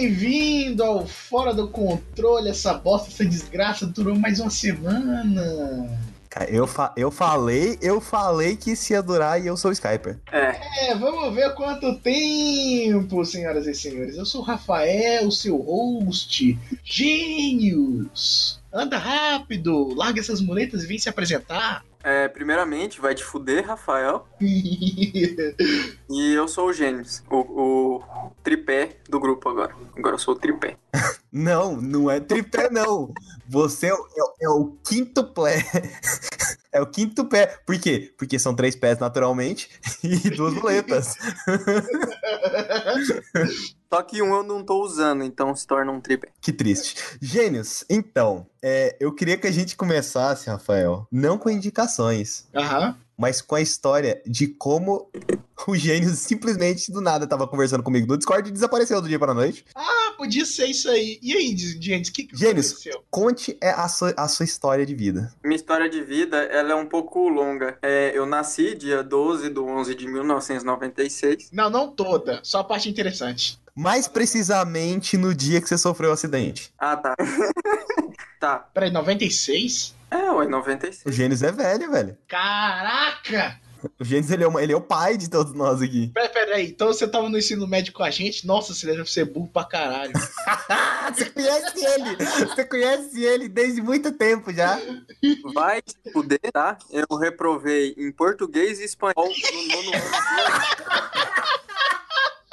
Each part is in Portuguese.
bem-vindo ao Fora do Controle. Essa bosta, essa desgraça durou mais uma semana. Cara, eu, fa eu falei, eu falei que isso ia durar e eu sou o Skyper. É, vamos ver quanto tempo, senhoras e senhores. Eu sou o Rafael, seu host. Gênios! Anda rápido, larga essas muletas e vem se apresentar. É, primeiramente, vai te fuder, Rafael. E eu sou o Gênesis, o, o tripé do grupo agora. Agora eu sou o tripé. Não, não é tripé, não. Você é, o- é é o quinto pé. É o quinto pé. Por quê? Porque são três pés naturalmente e duas muletas. Só que um eu não tô usando, então se torna um tripé. Que triste. Gênios, então, é, eu queria que a gente começasse, Rafael, não com indicações, Aham. Mas com a história de como o Gênios simplesmente do nada tava conversando comigo no Discord e desapareceu do dia para a noite. Ah, podia ser isso aí. E aí, gente, o que, que Gênios. aconteceu? Conte é, a sua, a sua história de vida. Minha história de vida, ela é um pouco longa. É, eu nasci dia 12 de 11 de 1996. Não, não toda, só a parte interessante. Mais precisamente no dia que você sofreu o acidente. Ah, tá. tá. Peraí, 96? É, ué, O 96. Gênios é velho, velho. Caraca! O Gênios ele é, uma- ele é o pai de todos nós aqui. Peraí, peraí, então você tava no ensino médio com a gente? Nossa, você deve ser burro pra caralho. você conhece ele! Você conhece ele desde muito tempo já. Vai se fuder, tá? Eu reprovei em português e espanhol no nono ano.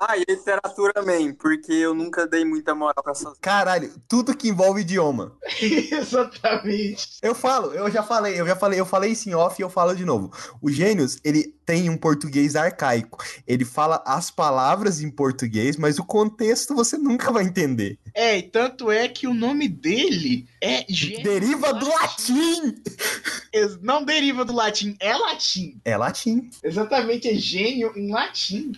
Ah, e literatura também, porque eu nunca dei muita moral pra essas. Caralho, tudo que envolve idioma. Exatamente. Eu falo, eu já falei, eu já falei, eu falei isso em off e eu falo de novo. O Gênios, ele tem um português arcaico. Ele fala as palavras em português, mas o contexto você nunca vai entender. É, e tanto é que o nome dele é gênio Deriva do latim! Não deriva do latim, é latim. É latim. Exatamente, é gênio em latim.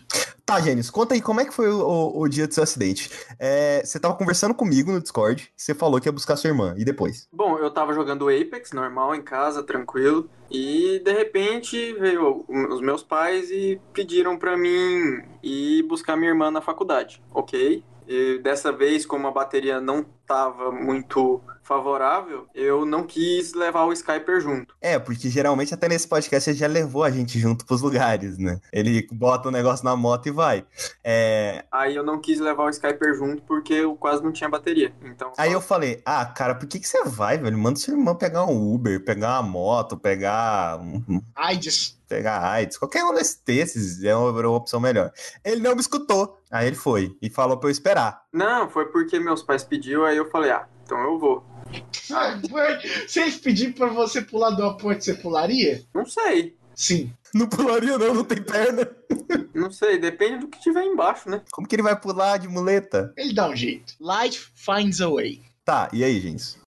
Tá, Gênios, conta aí como é que foi o, o- dia do seu acidente. É, você tava conversando comigo no Discord, você falou que ia buscar sua irmã, e depois? Bom, eu tava jogando Apex, normal, em casa, tranquilo. E de repente veio os meus pais e pediram pra mim ir buscar minha irmã na faculdade. Ok. E dessa vez, como a bateria não tava muito favorável, eu não quis levar o Skyper junto. É, porque geralmente até nesse podcast ele já levou a gente junto pros lugares, né? Ele bota o negócio na moto e vai. É, Aí eu não quis levar o Skyper junto porque eu quase não tinha bateria. Então, Aí eu falei, ah, cara, por que, que você vai, velho? Manda sua irmã pegar um Uber, pegar uma moto, pegar um, AIDS. pegar AIDS, qualquer um desses, desses é uma, uma opção melhor. Ele não me escutou. Aí ele foi e falou pra eu esperar. Não, foi porque meus pais pediu, aí eu falei, ah, então eu vou. Ah, Se eles pedirem pra você pular de uma ponte, você pularia? Não sei. Sim. Não pularia não, não tem perna. Não sei, depende do que tiver embaixo, né? Como que ele vai pular de muleta? Ele dá um jeito. Life finds a way. Tá, e aí, gente?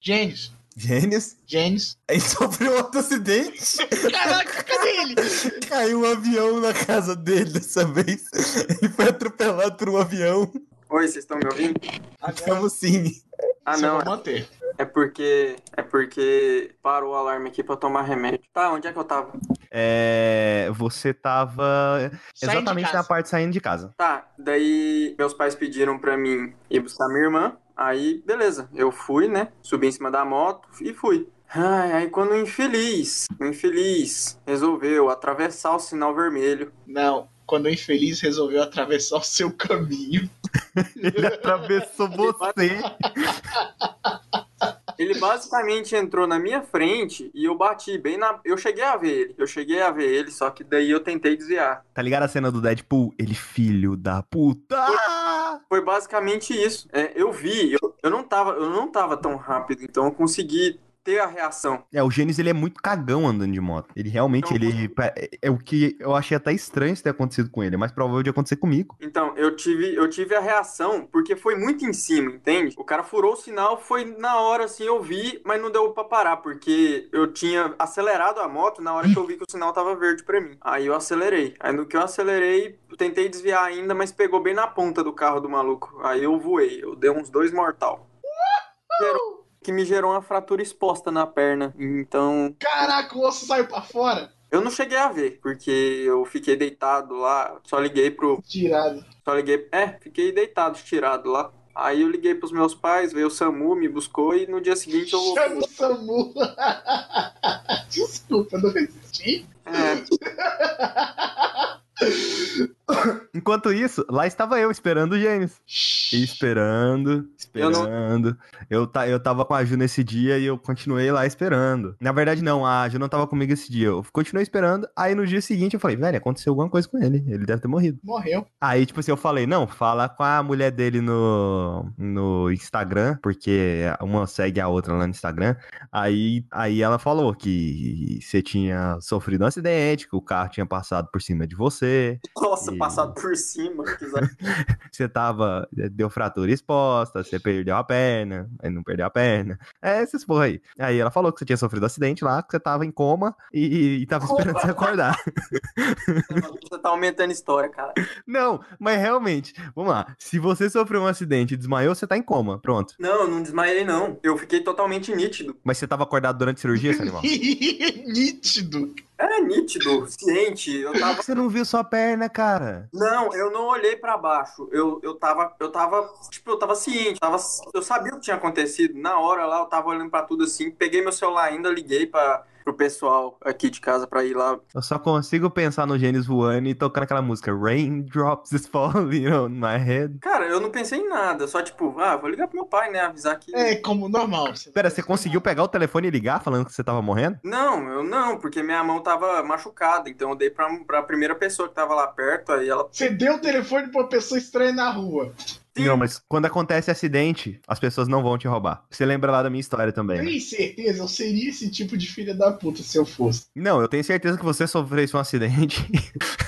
Gênios. Gênios? Gênios. Aí sofreu outro acidente. Caraca, cadê ele? Caiu um avião na casa dele dessa vez. Ele foi atropelado por um avião. Oi, vocês estão me ouvindo? Vamos sim. Ah, Isso eu não, vou manter. é porque é porque parou o alarme aqui pra tomar remédio. Tá, onde é que eu tava? É, você tava Sai de exatamente na parte saindo de casa. Tá, daí meus pais pediram pra mim ir buscar minha irmã. Aí, beleza, eu fui, né? Subi em cima da moto e fui. Ai, aí quando o infeliz, o infeliz resolveu atravessar o sinal vermelho. Não. Quando o infeliz resolveu atravessar o seu caminho. Ele atravessou você. Ele basicamente entrou na minha frente e eu bati bem na. Eu cheguei a ver ele. Eu cheguei a ver ele, só que daí eu tentei desviar. Tá ligado a cena do Deadpool? Ele, filho da puta! Foi basicamente isso. É, eu vi, eu, eu não tava, eu não tava tão rápido, então eu consegui ter a reação. É, o Gênesis, ele é muito cagão andando de moto. Ele realmente, Não, ele... É, é o que eu achei até estranho isso ter acontecido com ele. É mais provável de acontecer comigo. Então, eu tive, eu tive a reação porque foi muito em cima, entende? O cara furou o sinal, foi na hora assim, eu vi, mas não deu pra parar, porque eu tinha acelerado a moto na hora que eu vi que o sinal tava verde pra mim. Aí eu acelerei. Aí no que eu acelerei, tentei desviar ainda, mas pegou bem na ponta do carro do maluco. Aí eu voei, eu dei uns dois mortal. Gerou- que me gerou uma fratura exposta na perna. Então, Caraca, o osso saiu pra fora. Eu não cheguei a ver, porque eu fiquei deitado lá, só liguei pro. Tirado. Só liguei. É, fiquei deitado, estirado lá. Aí eu liguei pros meus pais, veio o SAMU, me buscou e no dia seguinte eu. Chama o Samu. Desculpa, não resisti. É, Enquanto isso, lá estava eu esperando o Gênesis. Esperando, Eu não- esperando. Eu, eu tava com a Ju nesse dia e eu continuei lá esperando. Na verdade, não, a Ju não tava comigo esse dia. Eu continuei esperando. Aí no dia seguinte eu falei, velho, aconteceu alguma coisa com ele. Ele deve ter morrido. Morreu. Aí, tipo assim, eu falei, não, fala com a mulher dele no, no Instagram, porque uma segue a outra lá no Instagram. Aí, aí ela falou que você tinha sofrido um acidente, que o carro tinha passado por cima de você, nossa, E- passado por cima. você tava, deu fratura exposta, você perdeu a perna, aí não perdeu a perna. É, essas porra aí. Aí ela falou que você tinha sofrido um acidente lá, que você tava em coma e, e tava esperando você acordar. Você tá aumentando a história, cara. Não, mas realmente, vamos lá. Se você sofreu um acidente e desmaiou, você tá em coma, pronto. Não, eu não desmaiei, não. Eu fiquei totalmente nítido. Mas você tava acordado durante a cirurgia, seu animal? Nítido. É nítido, ciente. Eu tava. Você não viu sua perna, cara. Não, eu não olhei pra baixo. Eu, eu tava, eu tava, tipo, eu tava ciente, tava, eu sabia o que tinha acontecido. Na hora lá, eu tava olhando pra tudo assim, peguei meu celular ainda, liguei para pro pessoal aqui de casa pra ir lá. Eu só consigo pensar no Gênesis voando e tocando aquela música Raindrops is falling on my head. Cara, eu não pensei em nada, só tipo, ah, vou ligar pro meu pai, né, avisar que É como normal. Pera, você conseguiu pegar o telefone e ligar falando que você tava morrendo? Não, eu não, porque minha mão tava machucada, então eu dei pra, pra primeira pessoa que tava lá perto, aí ela. Você deu o telefone pra uma pessoa estranha na rua. Sim. Não, mas quando acontece acidente, as pessoas não vão te roubar. Você lembra lá da minha história também, né? Tem certeza, eu seria esse tipo de filha da puta se eu fosse. Não, eu tenho certeza que você sofresse um acidente.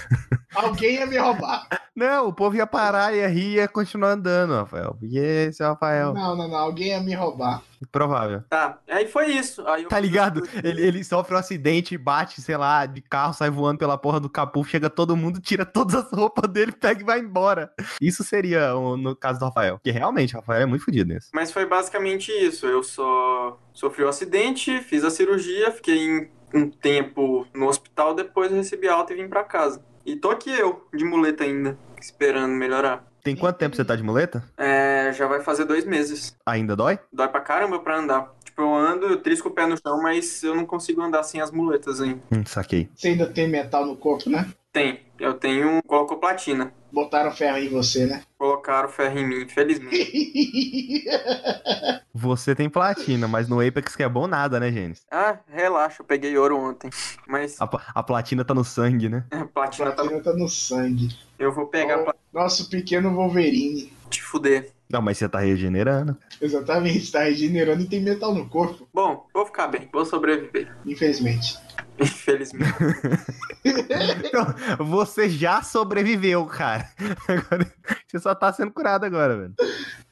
Alguém ia me roubar. Não, o povo ia parar, ia rir e ia continuar andando, Rafael. Porque esse é o Rafael. Não, não, não. Alguém ia me roubar. Provável. Tá, aí foi isso. Aí eu Tá ligado? Ele, ele sofre um acidente, bate, sei lá, de carro, sai voando pela porra do capô, chega todo mundo, tira todas as roupas dele, pega e vai embora. Isso seria no caso do Rafael. Porque realmente, o Rafael é muito fodido nisso. Mas foi basicamente isso. Eu só sofri o acidente, fiz a cirurgia, fiquei em um tempo no hospital, depois recebi alta e vim pra casa. E tô aqui eu, de muleta ainda, esperando melhorar. Tem quanto tempo você tá de muleta? É, já vai fazer dois meses. Ainda dói? Dói pra caramba pra andar. Tipo, eu ando, eu trisco o pé no chão, mas eu não consigo andar sem as muletas ainda. Hum, saquei. Você ainda tem metal no corpo, né? Tem, eu tenho colocoplatina. Botaram ferro em você, né? Colocaram ferro em mim, infelizmente. Você tem platina, mas no Apex que é bom nada, né, Gênesis? Ah, relaxa, eu peguei ouro ontem. Mas A, a platina tá no sangue, né? a platina tá. Platina tá no sangue. Eu vou pegar pra Nosso pequeno Wolverine. te fuder. Não, mas você tá regenerando. Exatamente, tá regenerando e tem metal no corpo. Bom, vou ficar bem, vou sobreviver. Infelizmente. Infelizmente. Então, você já sobreviveu, cara. Agora, você só tá sendo curado agora, velho.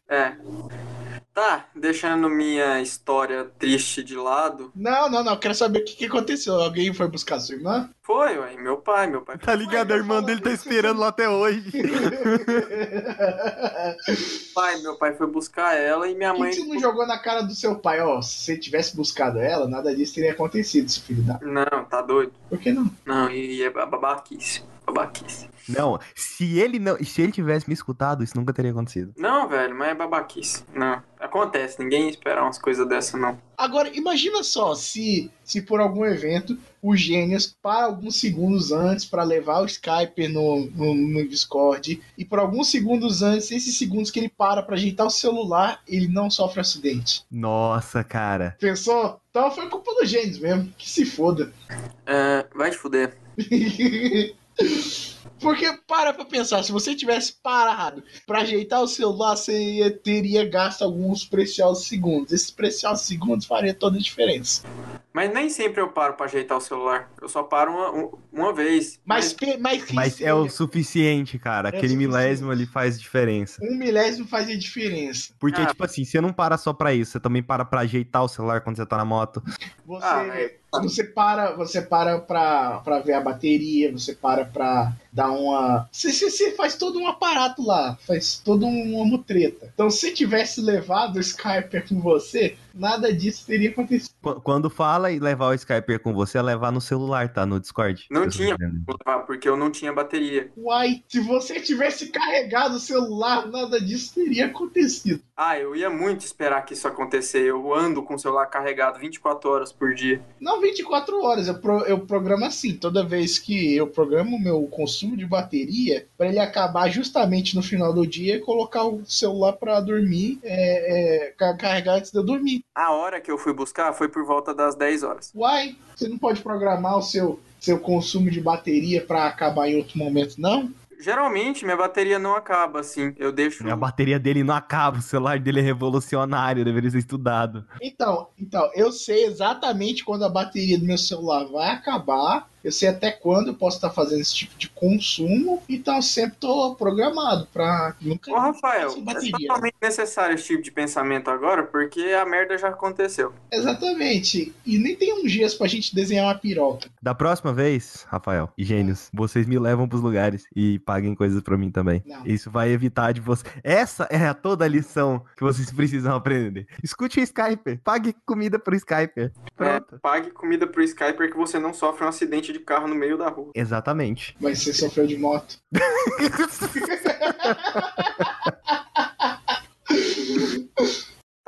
É. Tá, deixando minha história triste de lado. Não, não, não. Eu quero saber o que, que aconteceu. Alguém foi buscar sua irmã? Foi, ué, meu pai, meu pai. Tá ligado? A irmã dele tá esperando lá até hoje. Pai, meu pai foi buscar ela e minha Por mãe. que você não jogou na cara do seu pai? Ó, se você tivesse buscado ela, nada disso teria acontecido, seu filho da. Não, tá doido. Por que não? Não, e é babaquice. Babaquice. Não, se ele não, se ele tivesse me escutado, isso nunca teria acontecido. Não, velho, mas é babaquice. Não. Acontece, ninguém ia esperar umas coisas dessa, não. Agora, imagina só se, se por algum evento o Gênios para alguns segundos antes para levar o Skype no, no, no Discord e por alguns segundos antes, esses segundos que ele para para ajeitar o celular, ele não sofre acidente. Nossa, cara. Pensou? Então foi culpa do Gênios mesmo. Que se foda. É, vai te fuder. Porque para pra pensar, se você tivesse parado pra ajeitar o celular, você ia- teria gasto alguns preciosos segundos. Esses preciosos segundos faria toda a diferença. Mas nem sempre eu paro pra ajeitar o celular. Eu só paro uma, um- uma vez. Mas, pe- mas, que Mas é o suficiente, cara. É Aquele suficiente. milésimo ali faz diferença. um milésimo fazia diferença. Porque, Ah. tipo assim, você não para só pra isso, você também para pra ajeitar o celular quando você tá na moto. Você, Ah, é. Você para, você para pra, pra ver a bateria, você para pra dar uma. Você, você, você faz todo um aparato lá, faz todo uma mutreta. Então, se tivesse levado o Skyper com você, nada disso teria acontecido. Qu- Quando fala levar o Skyper com você, é levar no celular, tá? No Discord. Não tinha. levar, porque eu não tinha bateria. Uai, se você tivesse carregado o celular, nada disso teria acontecido. Ah, eu ia muito esperar que isso acontecer. Eu ando com o celular carregado 24 horas por dia. Não 24 horas, eu, pro- eu programo assim. Toda vez que eu programo o meu consumo de bateria, para ele acabar justamente no final do dia e colocar o celular para dormir, é, é, ca- carregar antes de eu dormir. A hora que eu fui buscar foi por volta das 10 horas. Uai, você não pode programar o seu, seu consumo de bateria para acabar em outro momento, não? Geralmente minha bateria não acaba assim. Eu deixo. A bateria dele não acaba, o celular dele é revolucionário, deveria ser estudado. Então, então, eu sei exatamente quando a bateria do meu celular vai acabar. Eu sei até quando eu posso estar fazendo esse tipo de consumo. Então, eu sempre tô programado para nunca. Ô, Rafael, é totalmente necessário esse tipo de pensamento agora, porque a merda já aconteceu. Exatamente. E nem tem uns dias pra gente desenhar uma piroca. Da próxima vez, Rafael e gênios, vocês me levam pros lugares e paguem coisas pra mim também. Não. Isso vai evitar de você. Essa é a toda a lição que vocês precisam aprender. Escute o Skype, pague comida pro Skype. Pronto. É, pague comida pro Skyper que você não sofre um acidente de carro no meio da rua. Exatamente. Mas você sofreu de moto.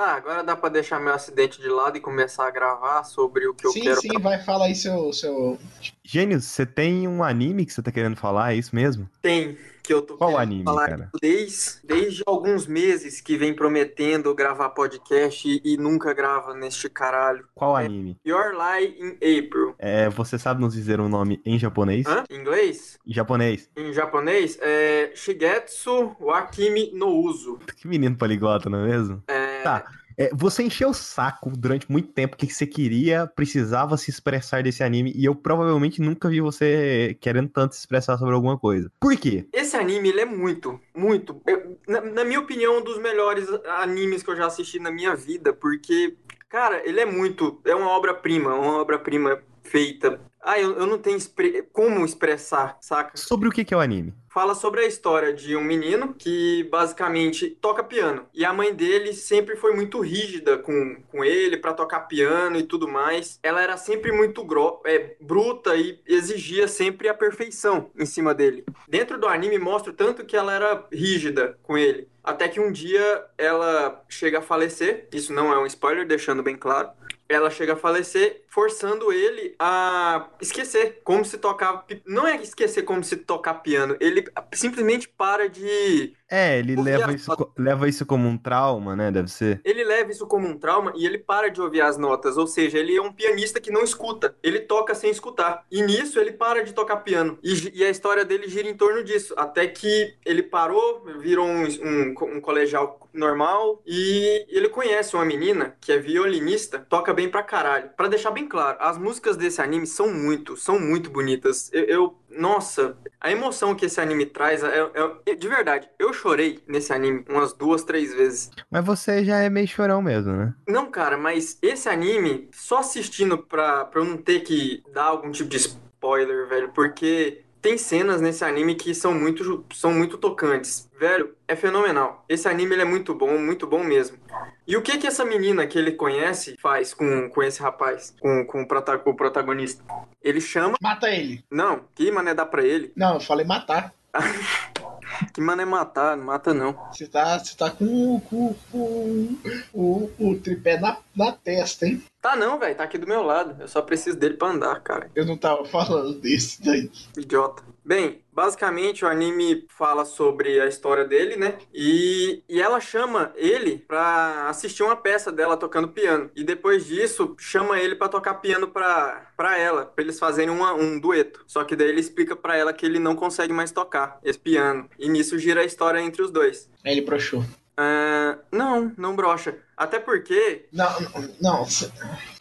Tá, agora dá pra deixar meu acidente de lado e começar a gravar sobre o que eu sim, quero. sim, vai falar aí seu. seu... Gênios, você tem um anime que você tá querendo falar, é isso mesmo? Tem, que eu tô Qual anime, falar cara? Desde, desde alguns meses que vem prometendo gravar podcast e, e nunca grava neste caralho. Qual É. anime? Your Lie in April. É, você sabe nos dizer um nome em japonês? Hã? Em inglês? Em japonês. Em japonês é Shigetsu Wakimi no Uso. Que menino poliglota, não é mesmo? É, Tá. É, você encheu o saco durante muito tempo que você queria, precisava se expressar desse anime, e eu provavelmente nunca vi você querendo tanto se expressar sobre alguma coisa. Por quê? Esse anime, ele é muito, muito, na, na minha opinião, um dos melhores animes que eu já assisti na minha vida, porque, cara, ele é muito, é uma obra-prima, uma obra-prima feita. Ah, eu, eu não tenho expre- como expressar, saca? Sobre o que que é o anime? Fala sobre a história de um menino que basicamente toca piano. E a mãe dele sempre foi muito rígida com, com ele pra tocar piano e tudo mais. Ela era sempre muito gro é, bruta e exigia sempre a perfeição em cima dele. Dentro do anime mostra o tanto que ela era rígida com ele. Até que um dia ela chega a falecer. Isso não é um spoiler, deixando bem claro ela chega a falecer, forçando ele a esquecer como se tocava. pi- Não é esquecer como se tocar piano, ele simplesmente para de. É, ele leva isso, co- leva isso como um trauma, né? Deve ser. Ele leva isso como um trauma e ele para de ouvir as notas. Ou seja, ele é um pianista que não escuta. Ele toca sem escutar. E nisso ele para de tocar piano. E, e a história dele gira em torno disso. Até que ele parou, virou um, um, um colegial normal. E ele conhece uma menina que é violinista, toca bem pra caralho. Pra deixar bem claro, as músicas desse anime são muito, são muito bonitas. Eu. eu- nossa, a emoção que esse anime traz é, é- de verdade. Eu chorei nesse anime umas duas, três vezes. Mas você já é meio chorão mesmo, né? Não, cara, mas esse anime, só assistindo pra, pra eu não ter que dar algum tipo de spoiler, velho, porque tem cenas nesse anime que são muito, são muito tocantes. Velho, é fenomenal. Esse anime ele é muito bom, muito bom mesmo. E o que que essa menina que ele conhece faz com, com esse rapaz, com, com o, prota- o protagonista? Ele chama. Mata ele. Não, que mané dá pra ele? Não, eu falei matar. Que mané matar? Não mata não. Você tá, você tá com, com, com o, o tripé na, na testa, hein? Tá não, velho, tá aqui do meu lado. Eu só preciso dele pra andar, cara. Eu não tava falando desse daí. Idiota. Bem, basicamente o anime fala sobre a história dele, né? E, e ela chama ele pra assistir uma peça dela tocando piano. E depois disso, chama ele pra tocar piano pra, pra ela, pra eles fazerem uma- um dueto. Só que daí ele explica pra ela que ele não consegue mais tocar esse piano. E nisso gira a história entre os dois. Ele broxou. Ah, não, não brocha. Até porque Não, não,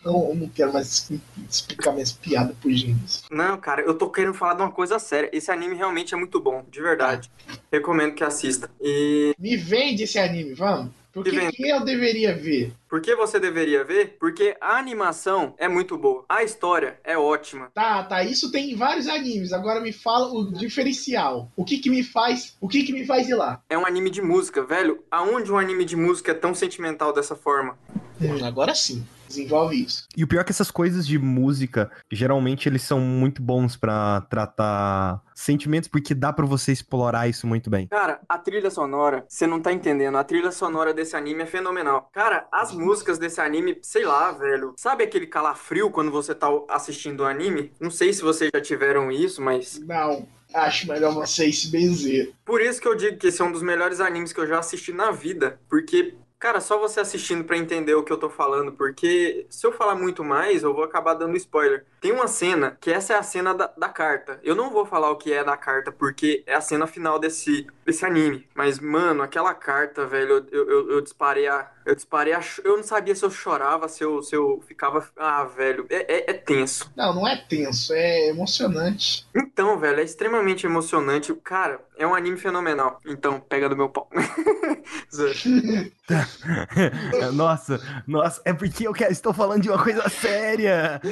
não, não quero mais explicar minhas piadas por gênios. Não, cara, eu tô querendo falar de uma coisa séria. Esse anime realmente é muito bom, de verdade. Recomendo que assista. E Me vende esse anime, vamos? Por que, que eu deveria ver? Por que você deveria ver? Porque a animação é muito boa. A história é ótima. Tá, tá. Isso tem em vários animes. Agora me fala o diferencial. O que que me faz. O que que me faz ir lá? É um anime de música, velho. Aonde um anime de música é tão sentimental dessa forma? Hum, agora sim. Desenvolve isso. E o pior é que essas coisas de música, geralmente eles são muito bons pra tratar sentimentos, porque dá pra você explorar isso muito bem. Cara, a trilha sonora, você não tá entendendo. A trilha sonora desse anime é fenomenal. Cara, as músicas desse anime, sei lá, velho. Sabe aquele calafrio quando você tá assistindo o anime? Não sei se vocês já tiveram isso, mas. Não. Acho melhor vocês se benzer. Por isso que eu digo que esse é um dos melhores animes que eu já assisti na vida. Porque Cara, só você assistindo pra entender o que eu tô falando, porque se eu falar muito mais, eu vou acabar dando spoiler. Tem uma cena, que essa é a cena da, da carta. Eu não vou falar o que é da carta, porque é a cena final desse, desse anime. Mas, mano, aquela carta, velho, eu, eu, eu disparei a. Eu disparei. Eu não sabia se eu chorava, se eu, se eu ficava. Ah, velho, é, é, é tenso. Não, não é tenso, é emocionante. Então, velho, é extremamente emocionante. Cara, é um anime fenomenal. Então, pega do meu pau. nossa, nossa, é porque eu quero, estou falando de uma coisa séria.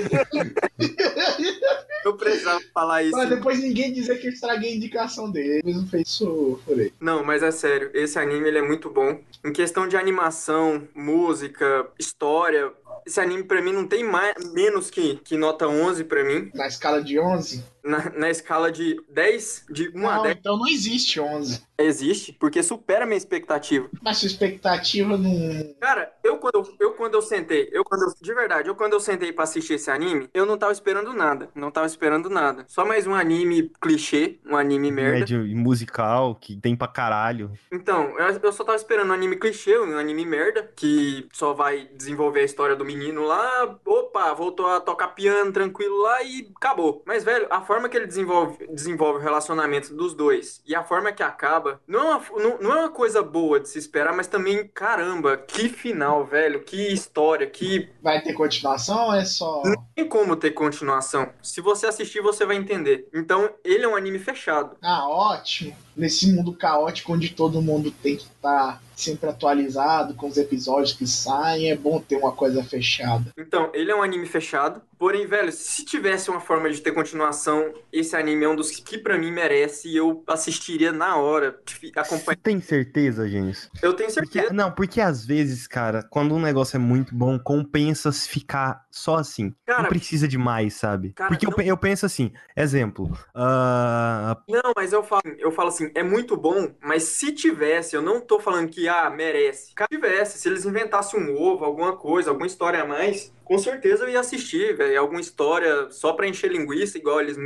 eu precisava falar isso. Mas depois ninguém dizer que eu estraguei a indicação dele. Não fez isso. Não, mas é sério, esse anime ele é muito bom. Em questão de animação, música, história, esse anime pra mim não tem mais, menos que, que nota 11 pra mim. Na escala de 11? Na, na escala de 10, de 1 não, a 10. então não existe 11. Existe, porque supera a minha expectativa. Mas sua expectativa não... Cara, eu quando eu, eu quando eu sentei, eu quando eu, de verdade, eu quando eu sentei pra assistir esse anime, eu não tava esperando nada. Não tava esperando nada. Só mais um anime clichê, um anime merda. Médio e musical, que tem pra caralho. Então, eu, eu só tava esperando um anime clichê, um anime merda, que só vai desenvolver a história do menino lá, opa, voltou a tocar piano tranquilo lá e acabou. Mas, velho, a forma que ele desenvolve, desenvolve o relacionamento dos dois e a forma que acaba, não é, uma, não, não é uma coisa boa de se esperar, mas também, caramba, que final, velho, que história, que. Vai ter continuação ou é só. Não tem como ter continuação. Se você assistir, você vai entender. Então, ele é um anime fechado. Ah, ótimo. Nesse mundo caótico onde todo mundo tem que estar. Tá sempre atualizado com os episódios que saem, é bom ter uma coisa fechada. Então, ele é um anime fechado, porém, velho, se tivesse uma forma de ter continuação, esse anime é um dos que para mim merece e eu assistiria na hora, acompanhar. Tem certeza, gente? Eu tenho certeza. Porque, não, porque às vezes, cara, quando um negócio é muito bom, compensa ficar só assim. Cara, não precisa de mais, sabe? Cara, porque não... eu, eu penso assim, exemplo, uh... Não, mas eu falo, eu falo assim, é muito bom, mas se tivesse, eu não tô falando que ah, merece. Se tivesse, se eles inventassem um ovo, alguma coisa, alguma história a mais, com certeza eu ia assistir, velho. Alguma história só pra encher linguiça, igual eles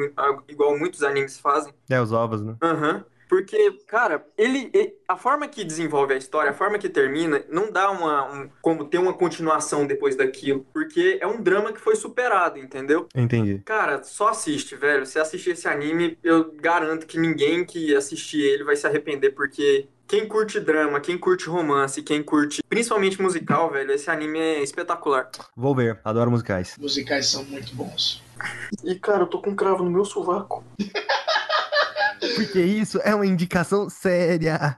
igual muitos animes fazem. É, os ovos, né? Aham. Uhum. Porque, cara, ele, ele, a forma que desenvolve a história, a forma que termina, não dá uma um, como ter uma continuação depois daquilo, porque é um drama que foi superado, entendeu? Entendi. Cara, só assiste, velho. Se assistir esse anime, eu garanto que ninguém que assistir ele vai se arrepender, porque quem curte drama, quem curte romance, quem curte principalmente musical, velho, esse anime é espetacular. Vou ver, adoro musicais. Musicais são muito bons. E cara, eu tô com um cravo no meu sovaco. Porque isso é uma indicação séria.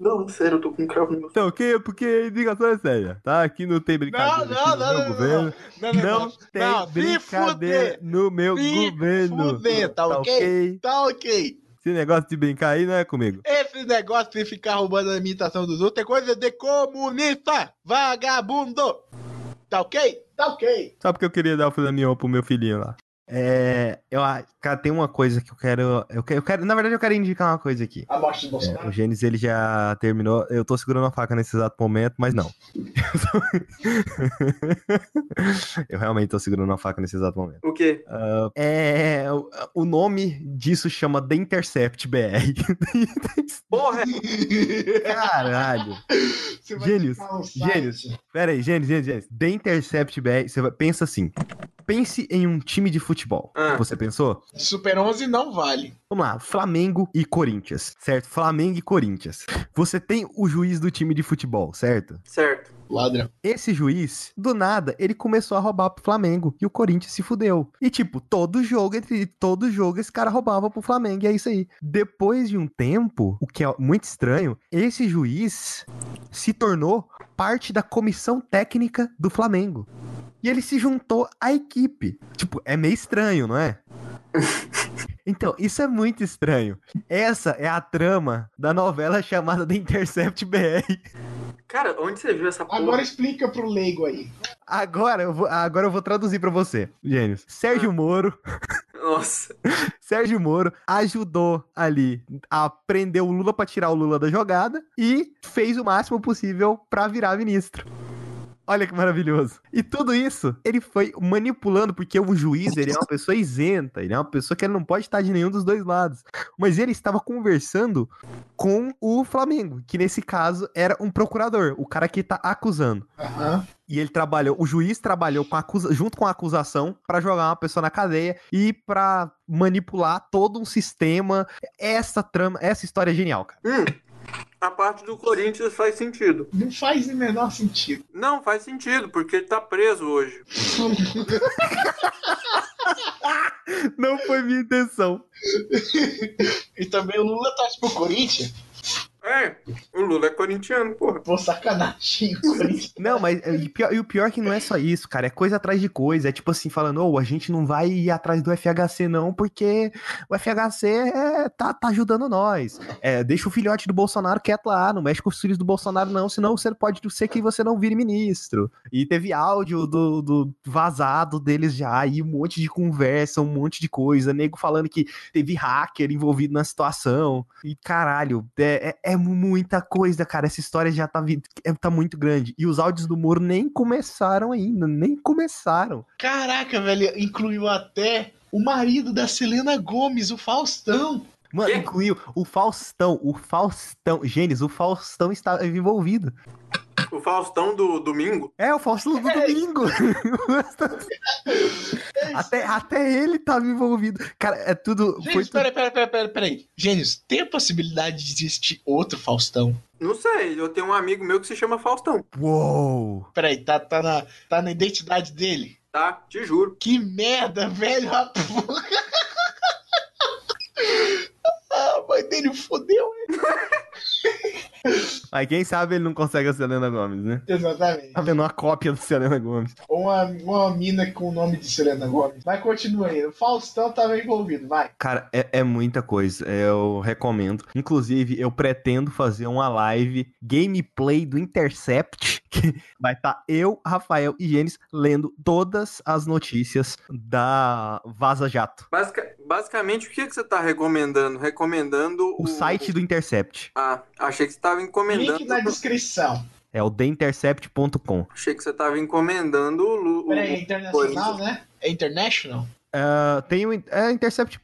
Não, sério, eu tô com um cravo no meu Então, o quê? Porque a indicação é séria, tá? Aqui não tem brincadeira. Não, não, não, no não, governo. não, não, não, tem não, brincadeira no meu governo. Fuder, tá, Tá ok? ok? Tá ok. Esse negócio de brincar aí não é comigo. Esse negócio de ficar roubando a imitação dos outros é coisa de comunista, vagabundo. Tá ok? Tá ok. Só porque eu queria dar o filé mignon pro meu filhinho lá. É, eu, cara, tem uma coisa que eu quero, eu quero, eu quero- na verdade eu quero indicar uma coisa aqui. Do É, Bolsonaro. o Gênesis ele já terminou. Eu tô segurando a faca nesse exato momento, mas não. eu realmente tô segurando a faca nesse exato momento. O quê? Ah, é, o- nome disso chama The Intercept BR. Porra! Caralho. Gênios, um gênios. Pera aí, Gênesis, Gênesis, Gênesis. The Intercept BR, você vai- pensa assim. Pense em um time de futebol. Ah. Você pensou? Super 11 não vale. Vamos lá, Flamengo e Corinthians, certo? Flamengo e Corinthians. Você tem o juiz do time de futebol, certo? Certo. Ladrão. Esse juiz, do nada, ele começou a roubar pro Flamengo e o Corinthians se fudeu. E tipo, todo jogo, entre todo jogo, esse cara roubava pro Flamengo e é isso aí. Depois de um tempo, o que é muito estranho, esse juiz se tornou parte da comissão técnica do Flamengo. E ele se juntou à equipe. Tipo, é meio estranho, não é? Então, isso é muito estranho. Essa é a trama da novela chamada The Intercept BR. Cara, onde você viu essa porra? Agora explica pro leigo aí. Agora eu vou, agora eu vou traduzir pra você, Gênios. Sérgio Moro, Nossa. Sérgio Moro ajudou ali a prender o Lula pra tirar o Lula da jogada e fez o máximo possível pra virar ministro. Olha que maravilhoso. E tudo isso ele foi manipulando, porque o juiz ele é uma pessoa isenta, ele é uma pessoa que ele não pode estar de nenhum dos dois lados. Mas ele estava conversando com o Flamengo, que nesse caso era um procurador, o cara que tá acusando. Aham. E ele trabalhou, o juiz trabalhou com a acusa, junto com a acusação pra jogar uma pessoa na cadeia e pra manipular todo um sistema. Essa trama, essa história é genial, cara. Hum, a parte do Corinthians faz sentido. Não faz o menor sentido. Não, faz sentido, porque ele tá preso hoje. Não foi minha intenção. e também o Lula torce pro Corinthians. É, o Lula é corintiano, porra. Pô, sacanagem. Não, mas e, pior- e o pior que não é só isso, cara. É coisa atrás de coisa. É tipo assim, falando, ô, a gente não vai ir atrás do FHC, não, porque o FHC é- tá, tá ajudando nós. É, deixa o filhote do Bolsonaro quieto lá, não mexe com os filhos do Bolsonaro, não, senão você pode ser que você não vire ministro. E teve áudio do, do vazado deles já, e um monte de conversa, um monte de coisa. Nego falando que teve hacker envolvido na situação. E caralho, é, é- é muita coisa, cara. Essa história já tá, é- tá muito grande. E os áudios do Moro nem começaram ainda, nem começaram. Caraca, velho, incluiu até o marido da Selena Gomes, o Faustão. Mano, incluiu o Faustão, o Faustão. Gênesis, o Faustão estava envolvido. O Faustão do domingo. É, o Faustão do É. domingo. até, até ele tava envolvido. Cara, é tudo. Gênios, peraí, peraí, peraí, peraí, peraí. Gênios, tem a possibilidade de existir outro Faustão? Não sei, eu tenho um amigo meu que se chama Faustão, Uou! Peraí, tá, tá, na, tá na identidade dele? tá? Te juro. Que merda, velho. a porra. ah, a mãe dele fodeu. Mas quem sabe ele não consegue a Selena Gomes, né? Exatamente. Tá vendo uma cópia do Selena Gomes. Ou uma, uma mina com o nome de Selena Gomes. Mas continua aí. O Faustão tava envolvido, vai. Cara, é, é muita coisa. Eu recomendo. Inclusive, eu pretendo fazer uma live gameplay do Intercept. Que vai estar eu, Rafael e Gênesis lendo todas as notícias da Vaza Jato. Basica- basicamente, o que, que você tá recomendando? Recomendando O site do Intercept. Ah, achei que você tava encomendando. Link na descrição. É o theintercept.com. Achei que você tava encomendando o. Lu- o- Peraí, é internacional, né? É international? Ah, tem o é intercept.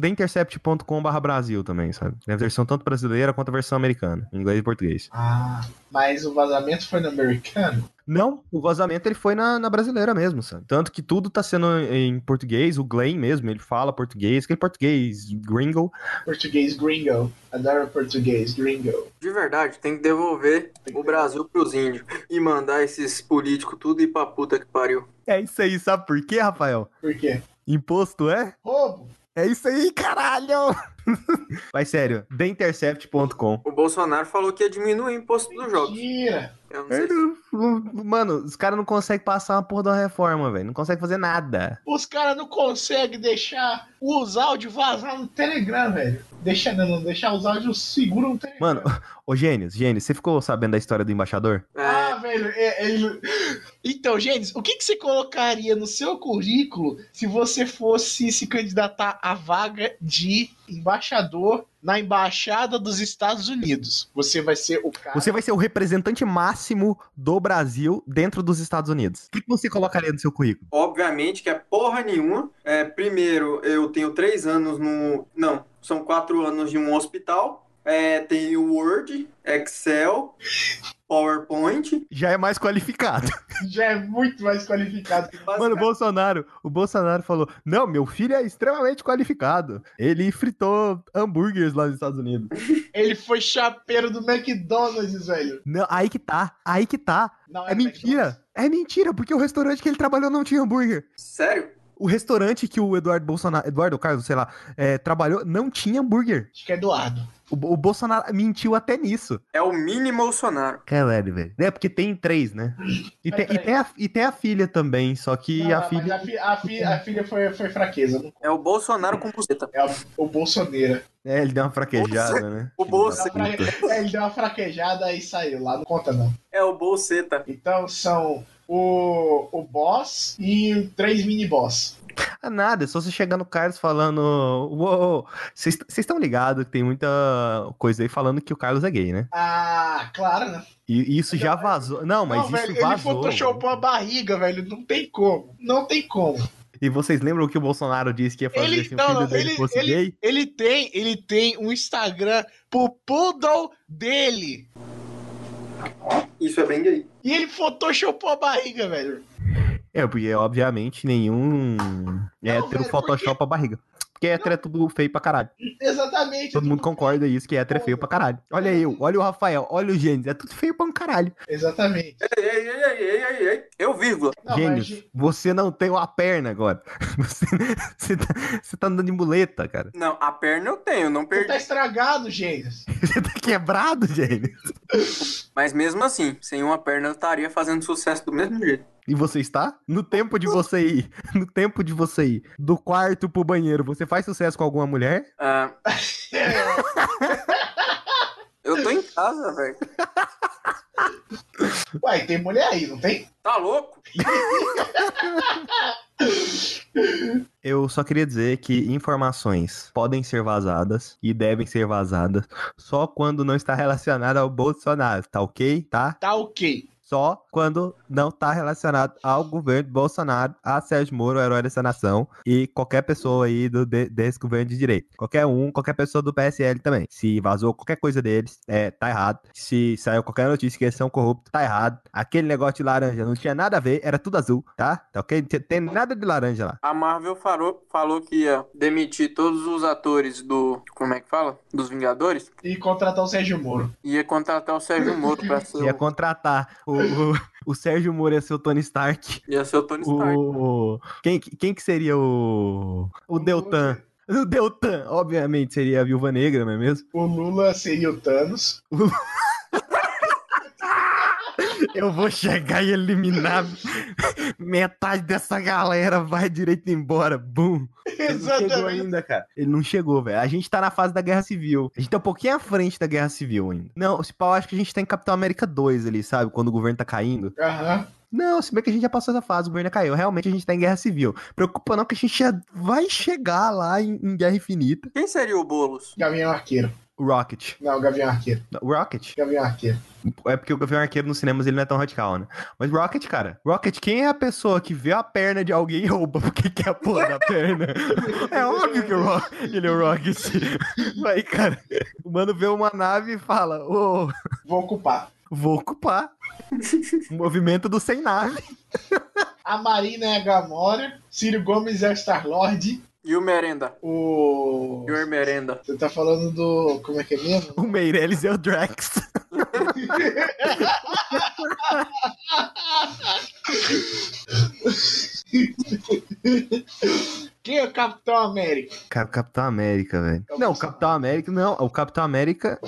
theintercept.com.br Brasil também, sabe? Tem a versão tanto brasileira quanto a versão americana, em inglês e português. Ah, mas o vazamento foi no americano? Não, o vazamento ele foi na, na brasileira mesmo, sabe? Tanto que tudo tá sendo em português, o Glenn mesmo, ele fala português, aquele português gringo. Português gringo. Adoro português gringo. De verdade, tem que devolver Tem que o Brasil pros índios e mandar esses políticos tudo ir pra puta que pariu. É isso aí, sabe por quê, Rafael? Por quê? Imposto é? Roubo. É isso aí, caralho! Mas sério, theintercept.com. O Bolsonaro falou que ia diminuir o imposto dos jogos. Mentira. Eu não sei se... Mano, os caras não conseguem passar uma porra de uma reforma, velho. Não conseguem fazer nada. Os caras não conseguem deixar os áudios vazar no Telegram, velho. Deixa, não, não, deixar os áudios seguros no Telegram. Mano, ô Gênesis, Gênesis, você ficou sabendo da história do embaixador? É, Ah, velho, é- ele- Então, gente, o que, que você colocaria no seu currículo se você fosse se candidatar à vaga de embaixador na embaixada dos Estados Unidos? Você vai ser o cara. Você vai ser o representante máximo do Brasil dentro dos Estados Unidos. O que que você colocaria no seu currículo? obviamente que é porra nenhuma. É, primeiro, eu tenho três anos no. Não, são quatro anos de um hospital. É, tenho Word, Excel, PowerPoint. Já é mais qualificado. Já é muito mais qualificado que Mano, o Bolsonaro, o Bolsonaro falou: Não, meu filho é extremamente qualificado. Ele fritou hambúrgueres lá nos Estados Unidos. Ele foi chapeiro do McDonald's, velho. Não, aí que tá, aí que tá. Não, É McDonald's. mentira. É mentira, porque o restaurante que ele trabalhou não tinha hambúrguer. Sério? O restaurante que o Eduardo Bolsonaro, Eduardo Carlos, sei lá, é, trabalhou, não tinha hambúrguer. Acho que é Eduardo. O, o Bolsonaro mentiu até nisso. É o mini Bolsonaro. Caralho, velho. É, porque tem três, né? E tem, e tem a, e tem a filha também, só que Não, a mas filha. a, fi- a fi- a filha foi, foi fraqueza. não- É o Bolsonaro com buceta. É o, o Bolsoneira. É, ele deu uma fraquejada, né? O Bolsa- Deu uma fraque- É, ele deu uma fraquejada e saiu lá, não conta não. É o Bolseta. Então são o, o boss e três mini-boss. Ah, nada, é só você chegar no Carlos falando. Uou, vocês estão ligados que tem muita coisa aí falando que o Carlos é gay, né? Ah, claro, né? E isso já vazou. Não, mas não, isso velho, ele vazou. photoshopou a barriga, velho. Não tem como. Não tem como. E vocês lembram que o Bolsonaro disse que ia fazer Ele, se o não, filho não, dele ele, fosse ele, gay? ele tem, ele tem um Instagram pro poodle dele. Isso é bem gay. E ele photoshopou a barriga, velho. É, porque obviamente nenhum hétero velho, Photoshop a barriga. Porque hétero é tudo feio pra caralho. Exatamente. Todo mundo concorda isso, que hétero é feio pra caralho. Olha eu, olha o Rafael, olha o Gênesis, é tudo feio pra um caralho. Exatamente. Ei, ei, ei, ei, ei, ei. Eu, vírgula. Mas- você não tem uma perna agora. Você, você, tá, você tá andando de muleta, cara. Não, a perna eu tenho, não Você perdi. tá estragado, Gênesis. Você tá quebrado, Gênios. Mas mesmo assim, sem uma perna eu estaria fazendo sucesso do mesmo jeito. E você está? No tempo de você ir, no tempo de você ir do quarto pro banheiro, você faz sucesso com alguma mulher? Ah, eu tô em casa, velho. Uai, tem mulher aí, não tem? Tá louco? Eu só queria dizer que informações podem ser vazadas e devem ser vazadas só quando não está relacionado ao Bolsonaro, tá ok? Tá? Tá ok. Só quando não está relacionado ao governo Bolsonaro, a Sérgio Moro, o herói dessa nação, e qualquer pessoa aí do, de- desse governo de direita. Qualquer um, qualquer pessoa do PSL também. Se vazou qualquer coisa deles, é, tá errado. Se saiu qualquer notícia que eles são corruptos, tá errado. Aquele negócio de laranja não tinha nada a ver, era tudo azul, tá? Tá ok? Não tem nada de laranja lá. A Marvel falou, falou que ia demitir todos os atores do. Como é que fala? Dos Vingadores. E contratar o Sérgio Moro. Ia contratar o Sérgio Moro pra ser. Ia contratar o, o, o Sérgio Moro ia ser o Tony Stark. ia ser o Tony Stark. O... Quem, quem que seria o. O Deltan? O Deltan, obviamente, seria a Viúva Negra, não é mesmo? O Lula seria o Thanos. Eu vou chegar e eliminar metade dessa galera, vai direito embora, bum. Ele não chegou Exatamente. ainda, cara. Ele não chegou, velho. A gente tá na fase da Guerra Civil. A gente tá um pouquinho à frente da Guerra Civil ainda. Não, se pau, acho que a gente tá em Capitão América 2 ali, sabe? Quando o governo tá caindo. Aham. Não, se bem que a gente já passou essa fase, o governo já caiu. Realmente a gente tá em guerra civil. Preocupa não que a gente já vai chegar lá em, em Guerra Infinita. Quem seria o Boulos? Gavião Arqueiro. O Rocket. Não, Gavião Arqueiro. O Rocket? Gavião Arqueiro. É porque o Gavião Arqueiro nos cinemas ele não é tão radical, né? Mas Rocket, cara. Rocket, quem é a pessoa que vê a perna de alguém e rouba porque quer a porra da perna? É óbvio que o ele é o Rocket. Aí, cara, o mano vê uma nave e fala: Ô, Vou ocupar. vou ocupar. O movimento do sem nave. A Marina é a Gamora. Ciro Gomes é o Star-Lord. E o Merenda? O. E o Merenda? Você tá falando do. Como é que é mesmo? O Meirelles é o Drax. Quem é o Capitão América? Cara, o Capitão América, velho. É Não, o. Capitão América, não. O Capitão América.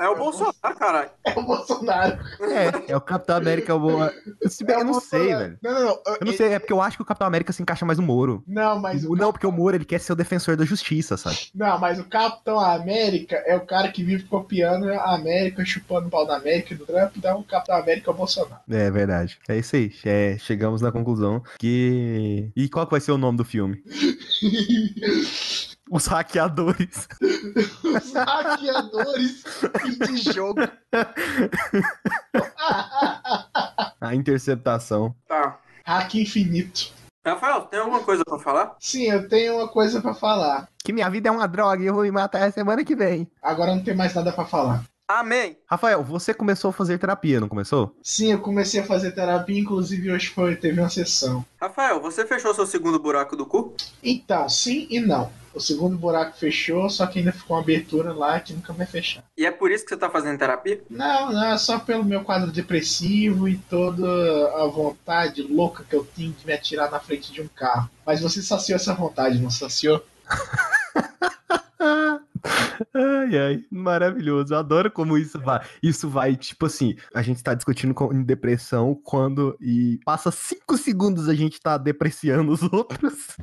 É o Bolsonaro, caralho. É o Bolsonaro. É, é o Capitão América. O... Se bem, É eu não sei, Bolsonaro. velho. Não, não, não. Eu não sei, é porque eu acho que o Capitão América se encaixa mais no Moro. Não, mas o Não, porque o Moro ele quer ser o defensor da justiça, sabe? Não, mas o Capitão América é o cara que vive copiando a América, chupando o pau da América e do Trump, então o Capitão América é o Bolsonaro. É verdade. É isso aí. É, chegamos na conclusão que. E qual que vai ser o nome do filme? Os hackeadores. Os hackeadores de jogo. A interceptação. Tá. Hack infinito. Rafael, tem alguma coisa pra falar? Sim, eu tenho uma coisa pra falar. Que minha vida é uma droga e eu vou me matar a semana que vem. Agora não tem mais nada pra falar. Amém. Rafael, você começou a fazer terapia, não começou? Sim, eu comecei a fazer terapia, inclusive hoje foi, teve uma sessão. Rafael, você fechou seu segundo buraco do cu? Então, sim e não. O segundo buraco fechou, só que ainda ficou uma abertura lá que nunca vai fechar. E é por isso que você tá fazendo terapia? Não, não, é só pelo meu quadro depressivo e toda a vontade louca que eu tenho de me atirar na frente de um carro. Mas você saciou essa vontade, não saciou? Ai, ai, maravilhoso. Eu adoro como isso vai. Isso vai, tipo assim, a gente tá discutindo com, em depressão quando e passa cinco segundos a gente tá depreciando os outros.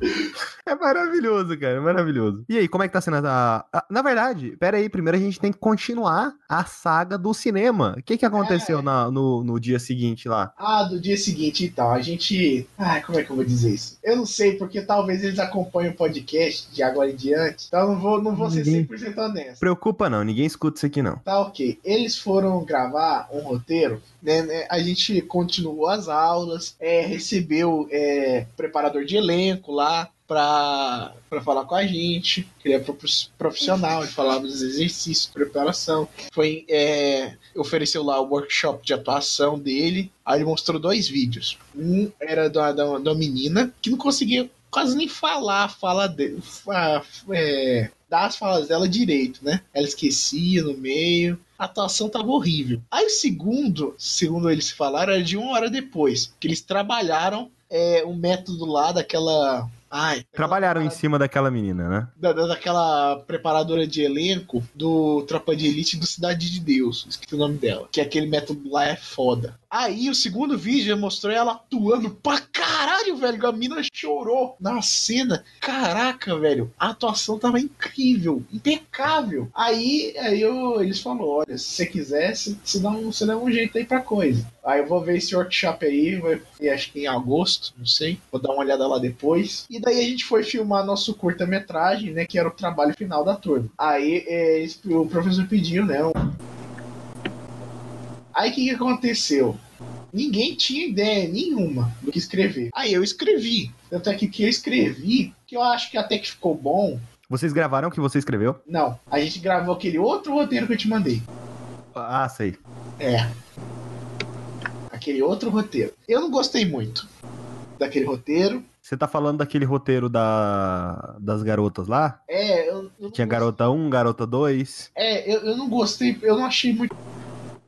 É maravilhoso, cara, é maravilhoso. E aí, como é que tá sendo a, a- Na verdade, pera aí, primeiro a gente tem que continuar a saga do cinema. O que que aconteceu É. na- no, no dia seguinte lá? Ah, do dia seguinte então, a gente. Ai, como é que eu vou dizer isso? Eu não sei, porque talvez eles acompanhem o podcast de agora em diante. Então eu não vou, não vou ser 100% honesto. Preocupa não, ninguém escuta isso aqui não. Tá ok. Eles foram gravar um roteiro, né? né, A gente continuou as aulas, é, recebeu é, preparador de elenco lá pra, pra falar com a gente, que ele é prof- profissional, ele falava dos exercícios, preparação. Foi, é, ofereceu lá o workshop de atuação dele. Aí ele mostrou dois vídeos. Um era da, da, da menina que não conseguia quase nem falar fala dele. fa- é, dar as falas dela direito, né? Ela esquecia no meio. A atuação tava horrível. Aí o segundo, segundo eles falaram, era de uma hora depois. Que eles trabalharam é, um método lá daquela. Ai, Trabalharam em cima daquela menina, né? da, da- daquela preparadora de elenco do Tropa de Elite do Cidade de Deus. Esqueci o nome dela. Que aquele método lá é foda. Aí o segundo vídeo mostrou ela atuando pra caralho, velho. A mina chorou na cena. Caraca, velho. A atuação tava incrível, impecável. Aí, aí eu, eles falaram: olha, se você quiser, você, dá um, você dá um jeito aí pra coisa. Aí eu vou ver esse workshop aí, vai, acho que em agosto, não sei. Vou dar uma olhada lá depois. E daí a gente foi filmar nosso curta-metragem, né? Que era o trabalho final da turma. Aí é, o professor pediu, né? um- Aí o que, que aconteceu? Ninguém tinha ideia nenhuma do que escrever. Aí eu escrevi. Tanto é que o que eu escrevi, que eu acho que até que ficou bom. Vocês gravaram o que você escreveu? Não, a gente gravou aquele outro roteiro que eu te mandei. Ah, sei. É. Aquele outro roteiro. Eu não gostei muito daquele roteiro. Você tá falando daquele roteiro da, das garotas lá? É, eu, eu Tinha gostei- garota 1, garota 2. É, eu, eu não gostei, eu não achei muito.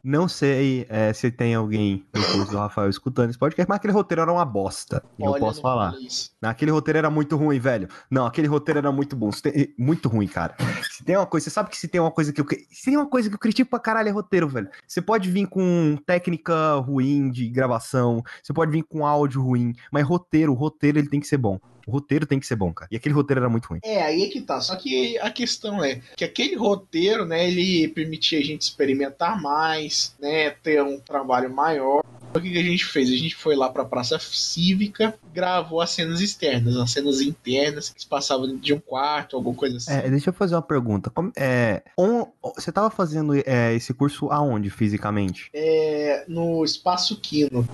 Não sei é, se tem alguém no curso do Rafael escutando esse podcast, mas aquele roteiro era uma bosta. E eu Olha, posso falar. Aquele roteiro era muito ruim, velho. Não, aquele roteiro era muito bom. Tem- Muito ruim, cara. Se tem uma coisa, você sabe que se tem uma coisa que eu. Se tem uma coisa que eu critico pra caralho é roteiro, velho. Você pode vir com técnica ruim de gravação, você pode vir com áudio ruim, mas roteiro, o roteiro ele tem que ser bom. O roteiro tem que ser bom, cara. E aquele roteiro era muito ruim. É, aí é que tá. Só que a questão é que aquele roteiro, né, ele permitia a gente experimentar mais, né, ter um trabalho maior. O que, que a gente fez? A gente foi lá pra Praça Cívica, gravou as cenas externas, as cenas internas que se passavam dentro de um quarto, alguma coisa assim. É, deixa eu fazer uma pergunta. Como- é, on- você tava fazendo é, esse curso aonde, fisicamente? É, no Espaço Quino.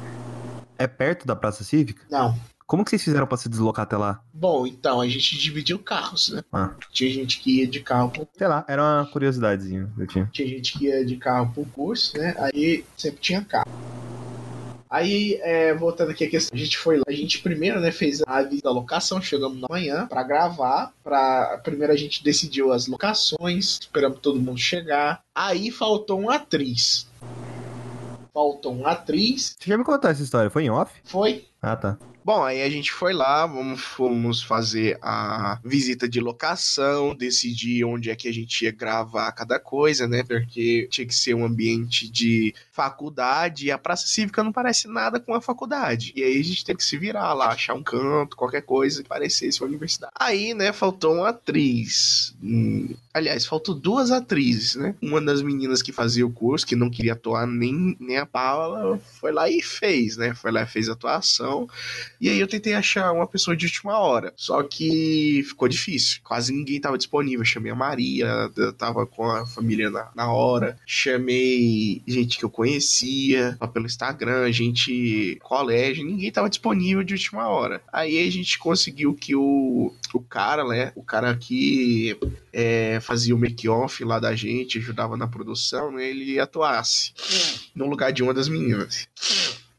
É perto da Praça Cívica? Não. Como que vocês fizeram pra se deslocar até lá? Bom, então a gente dividiu carros, né? Ah. Tinha gente que ia de carro pro Sei lá, era uma curiosidadezinha que eu tinha. tinha gente que ia de carro pro curso, né? Aí sempre tinha carro. Aí, é, voltando aqui a questão, a gente foi lá, a gente primeiro, né, fez a visita da locação, chegamos na manhã pra gravar, para primeiro a gente decidiu as locações, esperamos todo mundo chegar. Aí faltou uma atriz. Faltou uma atriz, Você já me contou essa história? Foi em off? foi Ah, tá. Bom, aí a gente foi lá, vamos, fomos fazer a visita de locação, decidir onde é que a gente ia gravar cada coisa, né? Porque tinha que ser um ambiente de faculdade e a Praça Cívica não parece nada com a faculdade. E aí a gente teve que se virar lá, achar um canto, qualquer coisa que parecesse uma universidade. Aí, né, faltou uma atriz. Hum, aliás, faltou duas atrizes, né? Uma das meninas que fazia o curso, que não queria atuar nem, nem a Paula, foi lá e fez, né? Foi lá e fez atuação. E aí eu tentei achar uma pessoa de última hora. Só que ficou difícil. Quase ninguém tava disponível. Chamei a Maria, tava com a família na, na hora. Chamei gente que eu conhecia pelo Instagram, gente colégio, ninguém tava disponível de última hora. Aí a gente conseguiu que o, o cara, né? O cara que é, fazia o make-off lá da gente, ajudava na produção, né, ele atuasse no lugar de uma das meninas.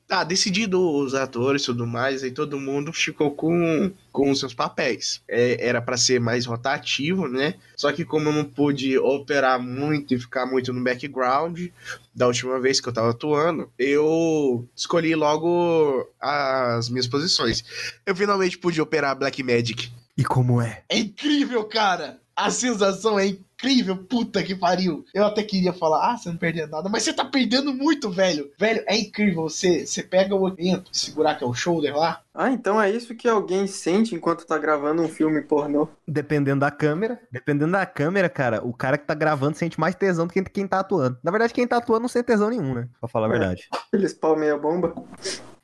Tá, decidido os atores e tudo mais, aí todo mundo ficou com, com os seus papéis. É, era para ser mais rotativo, né? Só que como eu não pude operar muito e ficar muito no background da última vez que eu tava atuando, eu escolhi logo as minhas posições. Eu finalmente pude operar Black Magic. E como é? É incrível, cara! A sensação é incrível, puta que pariu. Eu até queria falar, ah, você não perdeu nada, mas você tá perdendo muito, velho. Velho, é incrível. Você, você pega o evento, segurar que é o shoulder lá. Ah, então é isso que alguém sente enquanto tá gravando um filme pornô. Dependendo da câmera. Dependendo da câmera, cara, o cara que tá gravando sente mais tesão do que quem tá atuando. Na verdade, quem tá atuando não sente tesão nenhum, né? Pra falar a verdade. Eles pau meia bomba.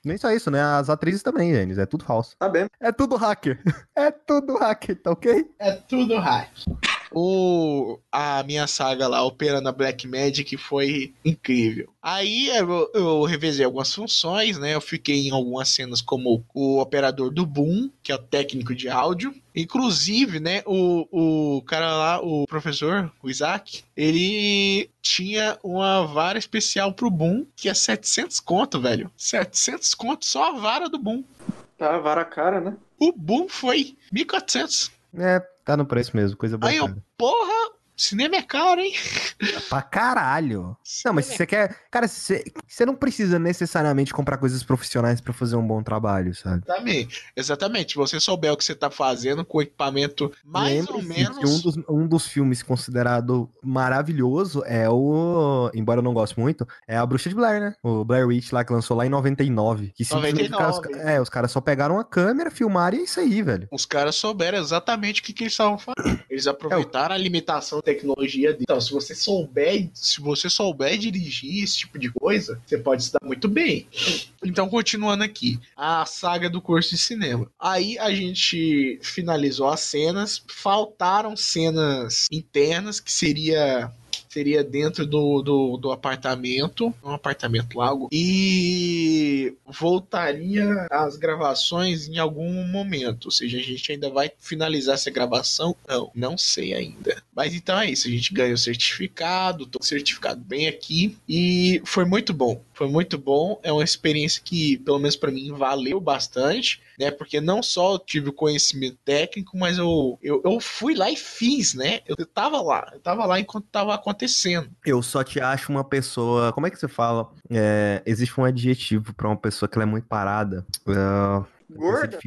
Nem só isso, né? As atrizes também, Denis. É tudo falso. Tá bem. É tudo hacker. É tudo hacker, tá ok? É tudo hack. O, a minha saga lá, operando a Black Magic, foi incrível. Aí eu, eu revezei algumas funções, né? Eu fiquei em algumas cenas como o operador do boom, que é o técnico de áudio. Inclusive, né, o, o cara lá, o professor, o Isaac, ele tinha uma vara especial pro boom, que é 700 conto, velho. 700 conto só a vara do boom. Tá, vara cara, né? O boom foi 1400. É, tá no preço mesmo, coisa boa. Aí eu, porra, cinema é caro, hein? Pra caralho. Não, mas se você quer. Cara, você, você não precisa necessariamente comprar coisas profissionais pra fazer um bom trabalho, sabe? Exatamente. Exatamente. Se você souber o que você tá fazendo com equipamento mais ou Lembre-se menos. que um dos, um dos filmes considerado maravilhoso é o. Embora eu não goste muito, é a Bruxa de Blair, né? O Blair Witch lá que lançou lá em 99. Que simplesmente 99. Os é, os caras só pegaram a câmera, filmaram e é isso aí, velho. Os caras souberam exatamente o que, que eles estavam fazendo. Eles aproveitaram a limitação tecnologia. Então, se você souber, se você souber dirigir esse tipo de coisa, você pode se dar muito bem. Então, continuando aqui, a saga do curso de cinema. Aí a gente finalizou as cenas, faltaram cenas internas que seria seria dentro do, do, do apartamento, um apartamento lago, e voltaria às gravações em algum momento. Ou seja, a gente ainda vai finalizar essa gravação? Não, não sei ainda. Mas então é isso, a gente ganhou o certificado, tô certificado bem aqui, e foi muito bom. Foi muito bom, é uma experiência que, pelo menos para mim, valeu bastante, né? Porque não só eu tive o conhecimento técnico, mas eu, eu, eu fui lá e fiz, né? Eu tava lá, eu tava lá enquanto tava acontecendo. Eu só te acho uma pessoa. Como é que você fala? É, existe um adjetivo pra uma pessoa que ela é muito parada. Ah, Gorda?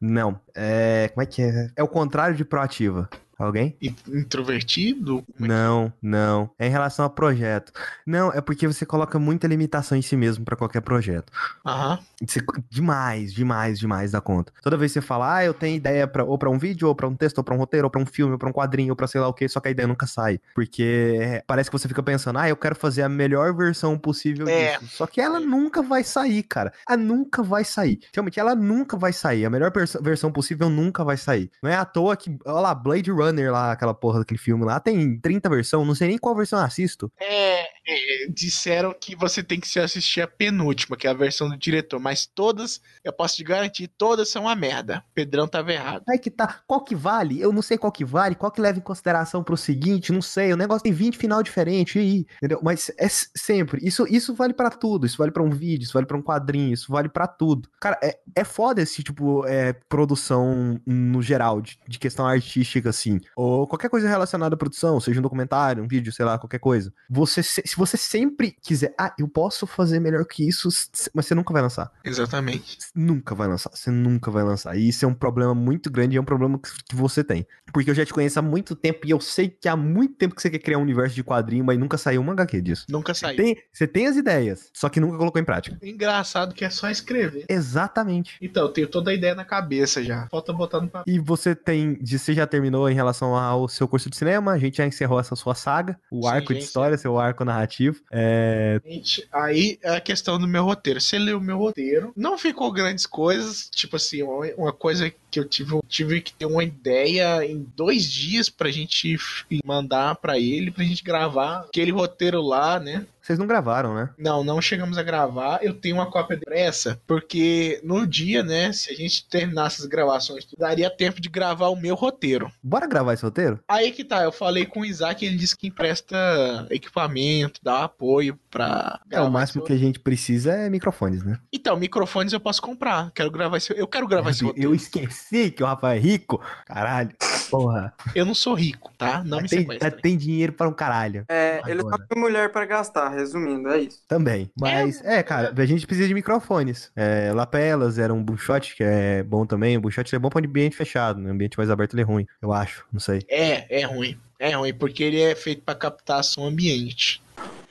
Não. É. Como é que é? É o contrário de proativa. Alguém? In- Introvertido? Não, não. É em relação a projeto. Não, é porque você coloca muita limitação em si mesmo pra qualquer projeto. Aham. Você- demais, demais, demais da conta. Toda vez que você fala, ah, eu tenho ideia pra, ou pra um vídeo, ou pra um texto, ou pra um roteiro, ou pra um filme, ou pra um quadrinho, ou pra sei lá o que, só que a ideia nunca sai. Porque parece que você fica pensando, ah, eu quero fazer a melhor versão possível É. disso. Só que ela nunca vai sair, cara. Ela nunca vai sair. Realmente, ela nunca vai sair. A melhor versão possível nunca vai sair. Não é à toa que, olha lá, Blade Runner lá, aquela porra daquele filme lá, tem 30 versões, não sei nem qual versão eu assisto. É, é, disseram que você tem que se assistir a penúltima, que é a versão do diretor, mas todas, eu posso te garantir, todas são uma merda. Pedrão tava errado. Aí que tá. Qual que vale? Eu não sei qual que vale, qual que leva em consideração pro seguinte, não sei. O negócio tem 20 final diferente aí, entendeu? Mas é sempre. Isso, isso vale pra tudo. Isso vale pra um vídeo, isso vale pra um quadrinho, isso vale pra tudo. Cara, é, é foda esse tipo é, produção no geral, de, de questão artística, assim. Ou qualquer coisa relacionada à produção, seja um documentário, um vídeo, sei lá, qualquer coisa. Você, se, se você sempre quiser, ah, eu posso fazer melhor que isso, mas você nunca vai lançar Exatamente. nunca vai lançar. Você nunca vai lançar. E isso é um problema muito grande é um problema que, que você tem. Porque eu já te conheço há muito tempo e eu sei que há muito tempo que você quer criar um universo de quadrinho, mas nunca saiu uma HQ disso. Nunca saiu. Tem, você tem as ideias, só que nunca colocou em prática. Engraçado que é só escrever. Exatamente. Então, eu tenho toda a ideia na cabeça já. Falta botar no papel. E você tem. de- Você já terminou em relação ao seu curso de cinema. A gente já encerrou essa sua saga, o Sim, arco de gente, história, seu arco narrativo. É, Gente, aí é a questão do meu roteiro. Você leu o meu roteiro, não ficou grandes coisas, tipo assim, uma coisa que eu tive, tive que ter uma ideia em dois dias pra gente mandar pra ele, pra gente gravar aquele roteiro lá, né? Vocês não gravaram, né? Não, não chegamos a gravar. Eu tenho uma cópia impressa, porque no dia, né, se a gente terminasse as gravações, daria tempo de gravar o meu roteiro. Bora gravar esse roteiro? Aí que tá, eu falei com o Isaac, ele disse que empresta equipamento, dá apoio pra É, o máximo que a gente precisa é microfones, né? Então, microfones eu posso comprar. Quero gravar esse... Eu quero gravar esse Eu, roteiro. eu esqueci que o Rafael é rico. Caralho. Porra. Eu não sou rico, tá? Não me tem, sequestrem. tem dinheiro para um caralho. É, ele só Agora. tem mulher pra gastar, resumindo, é isso. Também. Mas, é, cara, a gente precisa de microfones. É, lapelas era um boomshot, que é bom também. O boomshot é bom para ambiente fechado. No ambiente mais aberto ele é ruim, eu acho. Não sei. É, é ruim. É ruim, porque ele é feito pra captar som ambiente.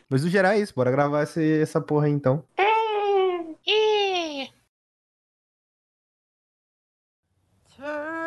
Mas no geral é isso. Bora gravar esse- essa porra aí, então.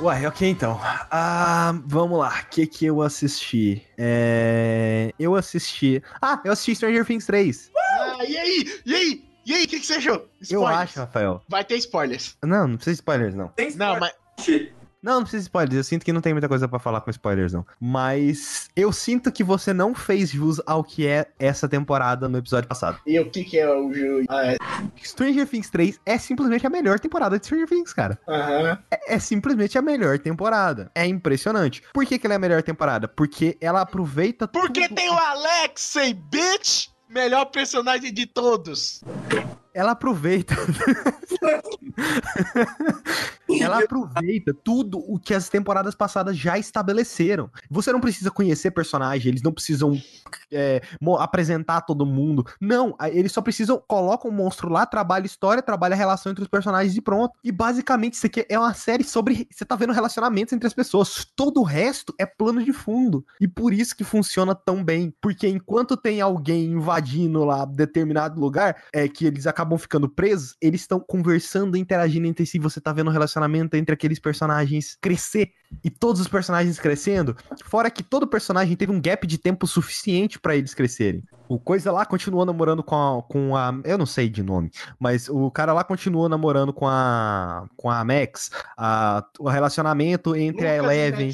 Uai, ok então. Ah, vamos lá. O que que eu assisti? É... Eu assisti... Ah, eu assisti Stranger Things 3. Ah, e aí? E aí? E aí, o que, que você achou? Eu Spoilers. acho, Rafael. Vai ter spoilers. Não, não precisa de spoilers, não. Tem Não, mas. Não, não precisa de spoilers. Eu sinto que não tem muita coisa pra falar com spoilers, não. Mas eu sinto que você não fez jus ao que é essa temporada no episódio passado. E o que, que é o jogo? Ah, é. Stranger Things 3 é simplesmente a melhor temporada de Stranger Things, cara. Aham. É, é simplesmente a melhor temporada. É impressionante. Por que, que ela é a melhor temporada? Porque ela aproveita Porque tudo- tem o Alexei, bitch! Melhor personagem de todos. Ela aproveita. ela aproveita tudo o que as temporadas passadas já estabeleceram. Você não precisa conhecer personagem, eles não precisam é, apresentar todo mundo. Não, eles só precisam coloca o monstro lá, trabalha história, trabalha a relação entre os personagens e pronto. E basicamente isso aqui é uma série sobre você tá vendo relacionamentos entre as pessoas. Todo o resto é plano de fundo. E por isso que funciona tão bem, porque enquanto tem alguém invadindo lá determinado lugar, é que eles acabam ficando presos, eles estão conversando, interagindo entre si, você tá vendo o relacionamento entre aqueles personagens crescer e todos os personagens crescendo, fora que todo personagem teve um gap de tempo suficiente pra eles crescerem. O coisa lá continuou namorando com a, com a. Eu não sei de nome, mas o cara lá continuou namorando com a. com a Max. A, o relacionamento entre a Lucas e Eleven.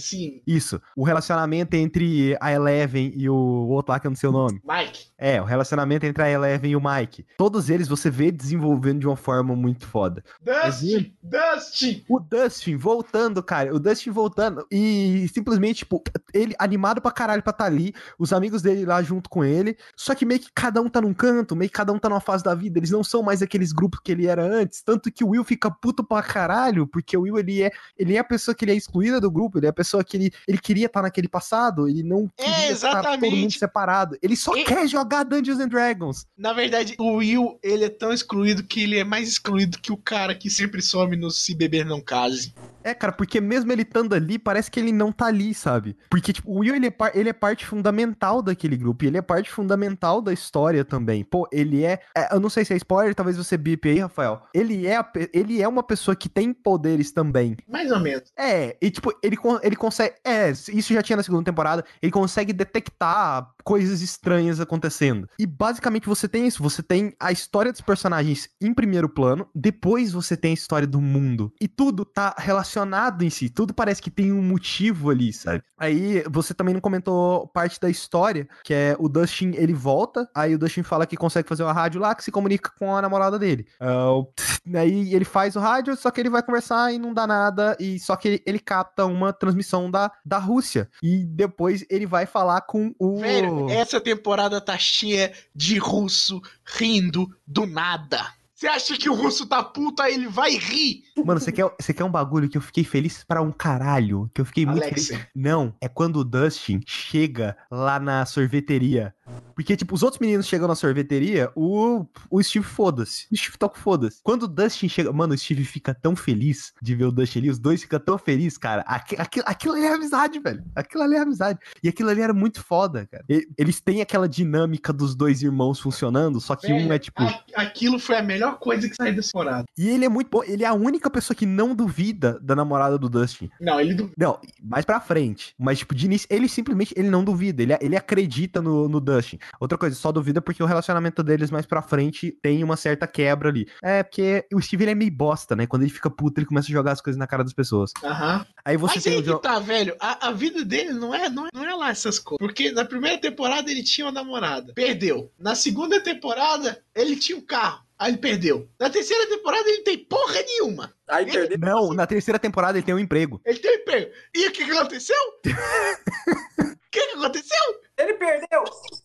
Isso. O relacionamento entre a Eleven e o outro lá que eu não sei o nome. Mike. É, o relacionamento entre a Eleven e o Mike. Todos eles você vê desenvolvendo de uma forma muito foda. Dustin! Dustin! O Dustin voltando, cara. O Dustin voltando. E simplesmente, tipo, ele animado pra caralho pra tá ali. Os amigos dele lá junto com ele. Só que meio que cada um tá num canto, meio que cada um tá numa fase da vida. Eles não são mais aqueles grupos que ele era antes. Tanto que o Will fica puto pra caralho, porque o Will, ele é, ele é a pessoa que ele é excluída do grupo. Ele é a pessoa que ele, ele queria estar naquele passado. Ele não É, queria estar todo mundo separado. Ele só quer jogar Dungeons and Dragons. Na verdade, o Will, ele é tão excluído que ele é mais excluído que o cara que sempre some no Se Beber Não Case. É, cara, porque mesmo ele estando ali, parece que ele não tá ali, sabe? Porque, tipo, o Will, ele é, ele é parte fundamental daquele grupo, e ele é parte fundamental da história também. Pô, ele é, é, Eu não sei se é spoiler, talvez você bip aí, Rafael. Ele é, a ele é uma pessoa que tem poderes também. Mais ou menos. É, e tipo, ele, ele consegue. É, isso já tinha na segunda temporada. Ele consegue detectar coisas estranhas acontecendo. E basicamente você tem isso. Você tem a história dos personagens em primeiro plano, depois você tem a história do mundo. E tudo tá relacionado em si. Tudo parece que tem um motivo ali, sabe? Aí você também não comentou parte da história, que é o Dustin, ele volta. Aí o Dustin fala que consegue fazer uma rádio lá que se comunica com a namorada dele. O- Aí ele faz o rádio, só que ele vai conversar e não dá nada. E só que ele, ele capta uma transmissão da, da Rússia. E depois ele vai falar com o. Velho, essa temporada tá cheia de russo rindo do nada. Você acha que o russo tá puto, aí ele vai rir? Mano, você quer, você quer um bagulho que eu fiquei feliz pra um caralho? Que eu fiquei muito Alexia. feliz. Não, é quando o Dustin chega lá na sorveteria. Porque, tipo, os outros meninos chegam na sorveteria, o, o Steve foda-se. O Steve toca o foda-se. Quando o Dustin chega. Mano, o Steve fica tão feliz de ver o Dustin ali, os dois ficam tão felizes, cara. Aqui- Aquilo, aquilo ali é amizade, velho. Aquilo ali é amizade. E aquilo ali era muito foda, cara. E- Eles têm aquela dinâmica dos dois irmãos funcionando, só que um Velho, é tipo. a- aquilo foi a melhor coisa que saiu dessa temporada. E ele é muito bom. Ele é a única pessoa que não duvida da namorada do Dustin. Não, ele du- Não, mais pra frente. Mas, tipo, de início, ele simplesmente ele não duvida. Ele, ele acredita no, no Dustin. Outra coisa, só duvida porque o relacionamento deles mais pra frente tem uma certa quebra ali. É, porque o Steve ele é meio bosta, né? Quando ele fica puto, ele começa a jogar as coisas na cara das pessoas. Aham. Aí você Mas tem aí que John. tá, velho. A, a vida dele não é, não, é, não é lá essas coisas. Porque na primeira temporada ele tinha uma namorada. Perdeu. Na segunda temporada, ele tinha um carro. Aí ele perdeu. Na terceira temporada, ele não tem porra nenhuma. Aí perdeu. Não, na terceira temporada ele tem um emprego. Ele tem um emprego. E o que, que aconteceu? O que, que aconteceu? Ele perdeu.